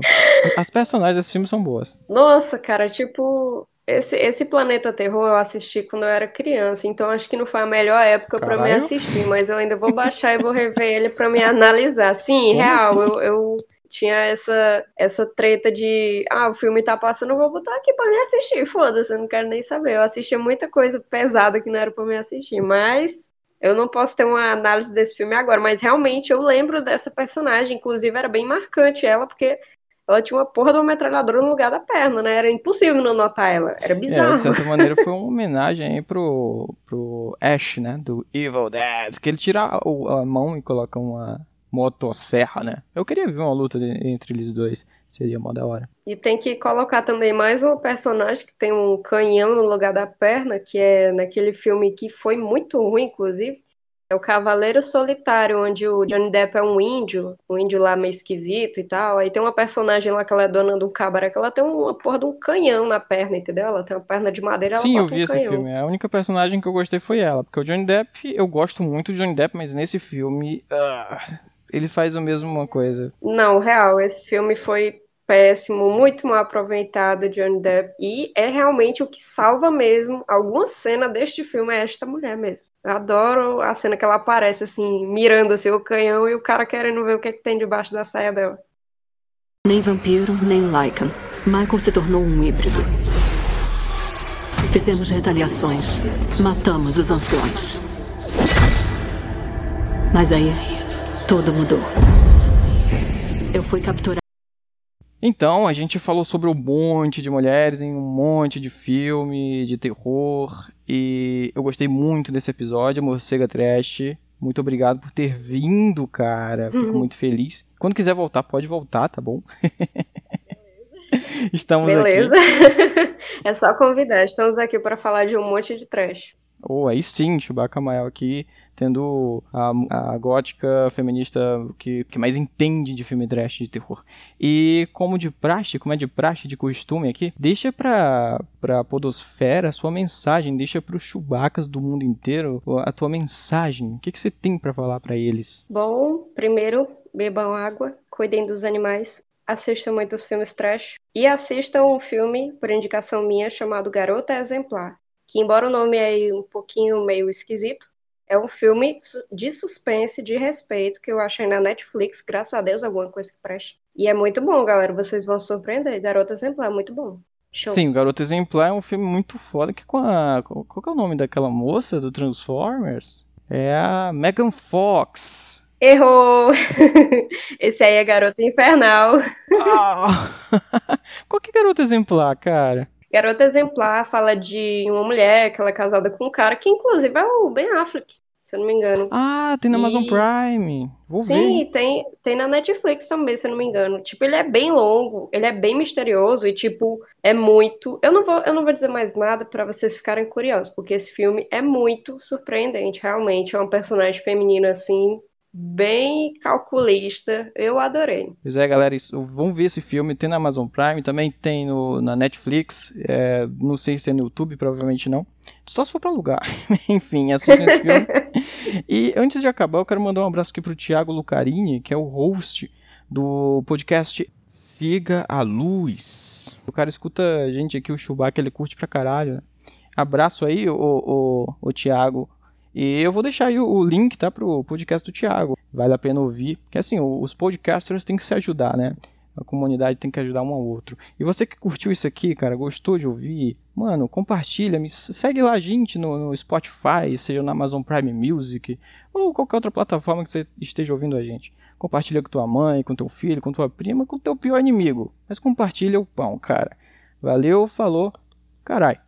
[SPEAKER 1] As personagens desse filme são boas.
[SPEAKER 2] Nossa, cara, tipo. Esse, esse Planeta Terror eu assisti quando eu era criança, então acho que não foi a melhor época para mim assistir, mas eu ainda vou baixar e vou rever ele para me analisar. Sim, Como real, assim? eu, eu tinha essa, essa treta de, ah, o filme tá passando, vou botar aqui pra me assistir, foda-se, eu não quero nem saber. Eu assistia muita coisa pesada que não era pra me assistir, mas eu não posso ter uma análise desse filme agora, mas realmente eu lembro dessa personagem. Inclusive, era bem marcante ela, porque ela tinha uma porra de uma metralhadora no lugar da perna, né? Era impossível não notar ela. Era bizarro.
[SPEAKER 1] É, de certa maneira, foi uma homenagem aí pro, pro Ash, né? Do Evil Dead. Que ele tira a, a mão e coloca uma motosserra, né? Eu queria ver uma luta de, entre eles dois. Seria mó da hora.
[SPEAKER 2] E tem que colocar também mais um personagem que tem um canhão no lugar da perna, que é naquele filme que foi muito ruim, inclusive. É o Cavaleiro Solitário, onde o Johnny Depp é um índio, um índio lá meio esquisito e tal. Aí tem uma personagem lá que ela é dona do cabaré, que ela tem uma porra de um canhão na perna, entendeu? Ela tem uma perna de madeira, ela
[SPEAKER 1] Sim, eu vi
[SPEAKER 2] um
[SPEAKER 1] esse
[SPEAKER 2] canhão.
[SPEAKER 1] filme. A única personagem que eu gostei foi ela. Porque o Johnny Depp, eu gosto muito do Johnny Depp, mas nesse filme. Uh, ele faz a mesma coisa.
[SPEAKER 2] Não, real, esse filme foi péssimo, muito mal aproveitado Johnny Depp. E é realmente o que salva mesmo alguma cena deste filme é esta mulher mesmo. Eu adoro a cena que ela aparece assim, mirando assim, o canhão e o cara querendo ver o que, é que tem debaixo da saia dela.
[SPEAKER 10] Nem vampiro, nem Lycan. Michael se tornou um híbrido. Fizemos retaliações. Matamos os anciões. Mas aí, tudo mudou. Eu fui capturado.
[SPEAKER 1] Então, a gente falou sobre um monte de mulheres em um monte de filme de terror e eu gostei muito desse episódio, Morcega Trash. Muito obrigado por ter vindo, cara. Fico uhum. muito feliz. Quando quiser voltar, pode voltar, tá bom? Estamos
[SPEAKER 2] Beleza.
[SPEAKER 1] aqui.
[SPEAKER 2] é só convidar. Estamos aqui para falar de um monte de trash.
[SPEAKER 1] Oh, aí sim, Chewbacca Mael aqui, tendo a, a gótica feminista que, que mais entende de filme trash de terror. E como de praxe, como é de praxe, de costume aqui, deixa pra, pra podosfera a sua mensagem, deixa pros Chewbaccas do mundo inteiro a tua mensagem. O que, que você tem para falar para eles?
[SPEAKER 2] Bom, primeiro, bebam água, cuidem dos animais, assistam muitos filmes trash e assistam um filme, por indicação minha, chamado Garota Exemplar que embora o nome é um pouquinho meio esquisito, é um filme de suspense, de respeito, que eu achei na Netflix, graças a Deus, alguma coisa que preste. E é muito bom, galera, vocês vão se surpreender. Garota Exemplar, muito bom. Show.
[SPEAKER 1] Sim, Garota Exemplar é um filme muito foda, que com a... Qual que é o nome daquela moça do Transformers? É a Megan Fox.
[SPEAKER 2] Errou! Esse aí é Garota Infernal.
[SPEAKER 1] Ah. Qual que é Garota Exemplar, cara?
[SPEAKER 2] Garota Exemplar fala de uma mulher que ela é casada com um cara, que inclusive é o Ben Affleck, se eu não me engano.
[SPEAKER 1] Ah, tem na e... Amazon Prime. Vou
[SPEAKER 2] Sim,
[SPEAKER 1] ver.
[SPEAKER 2] tem, tem na Netflix também, se eu não me engano. Tipo, ele é bem longo, ele é bem misterioso e, tipo, é muito. Eu não vou, eu não vou dizer mais nada para vocês ficarem curiosos, porque esse filme é muito surpreendente, realmente. É uma personagem feminina, assim, bem calculista. Eu adorei.
[SPEAKER 1] Pois é, galera, isso, vamos ver esse filme. Tem na Amazon Prime, também tem no, na Netflix. É, não sei se é no YouTube, provavelmente não. Só se for pra alugar. Enfim, é sobre esse filme. e antes de acabar, eu quero mandar um abraço aqui pro Thiago Lucarini, que é o host do podcast Siga a Luz. O cara escuta a gente aqui, o Chewbacca, ele curte pra caralho. Né? Abraço aí, o, o, o Thiago. E eu vou deixar aí o link, tá, pro podcast do Thiago. Vale a pena ouvir. Porque assim, os podcasters têm que se ajudar, né? A comunidade tem que ajudar um ao outro. E você que curtiu isso aqui, cara, gostou de ouvir, mano, compartilha, me segue lá a gente no, no, Spotify, seja na Amazon Prime Music, ou qualquer outra plataforma que você esteja ouvindo a gente. Compartilha com tua mãe, com teu filho, com tua prima, com teu pior inimigo. Mas compartilha o pão, cara. Valeu, falou, carai.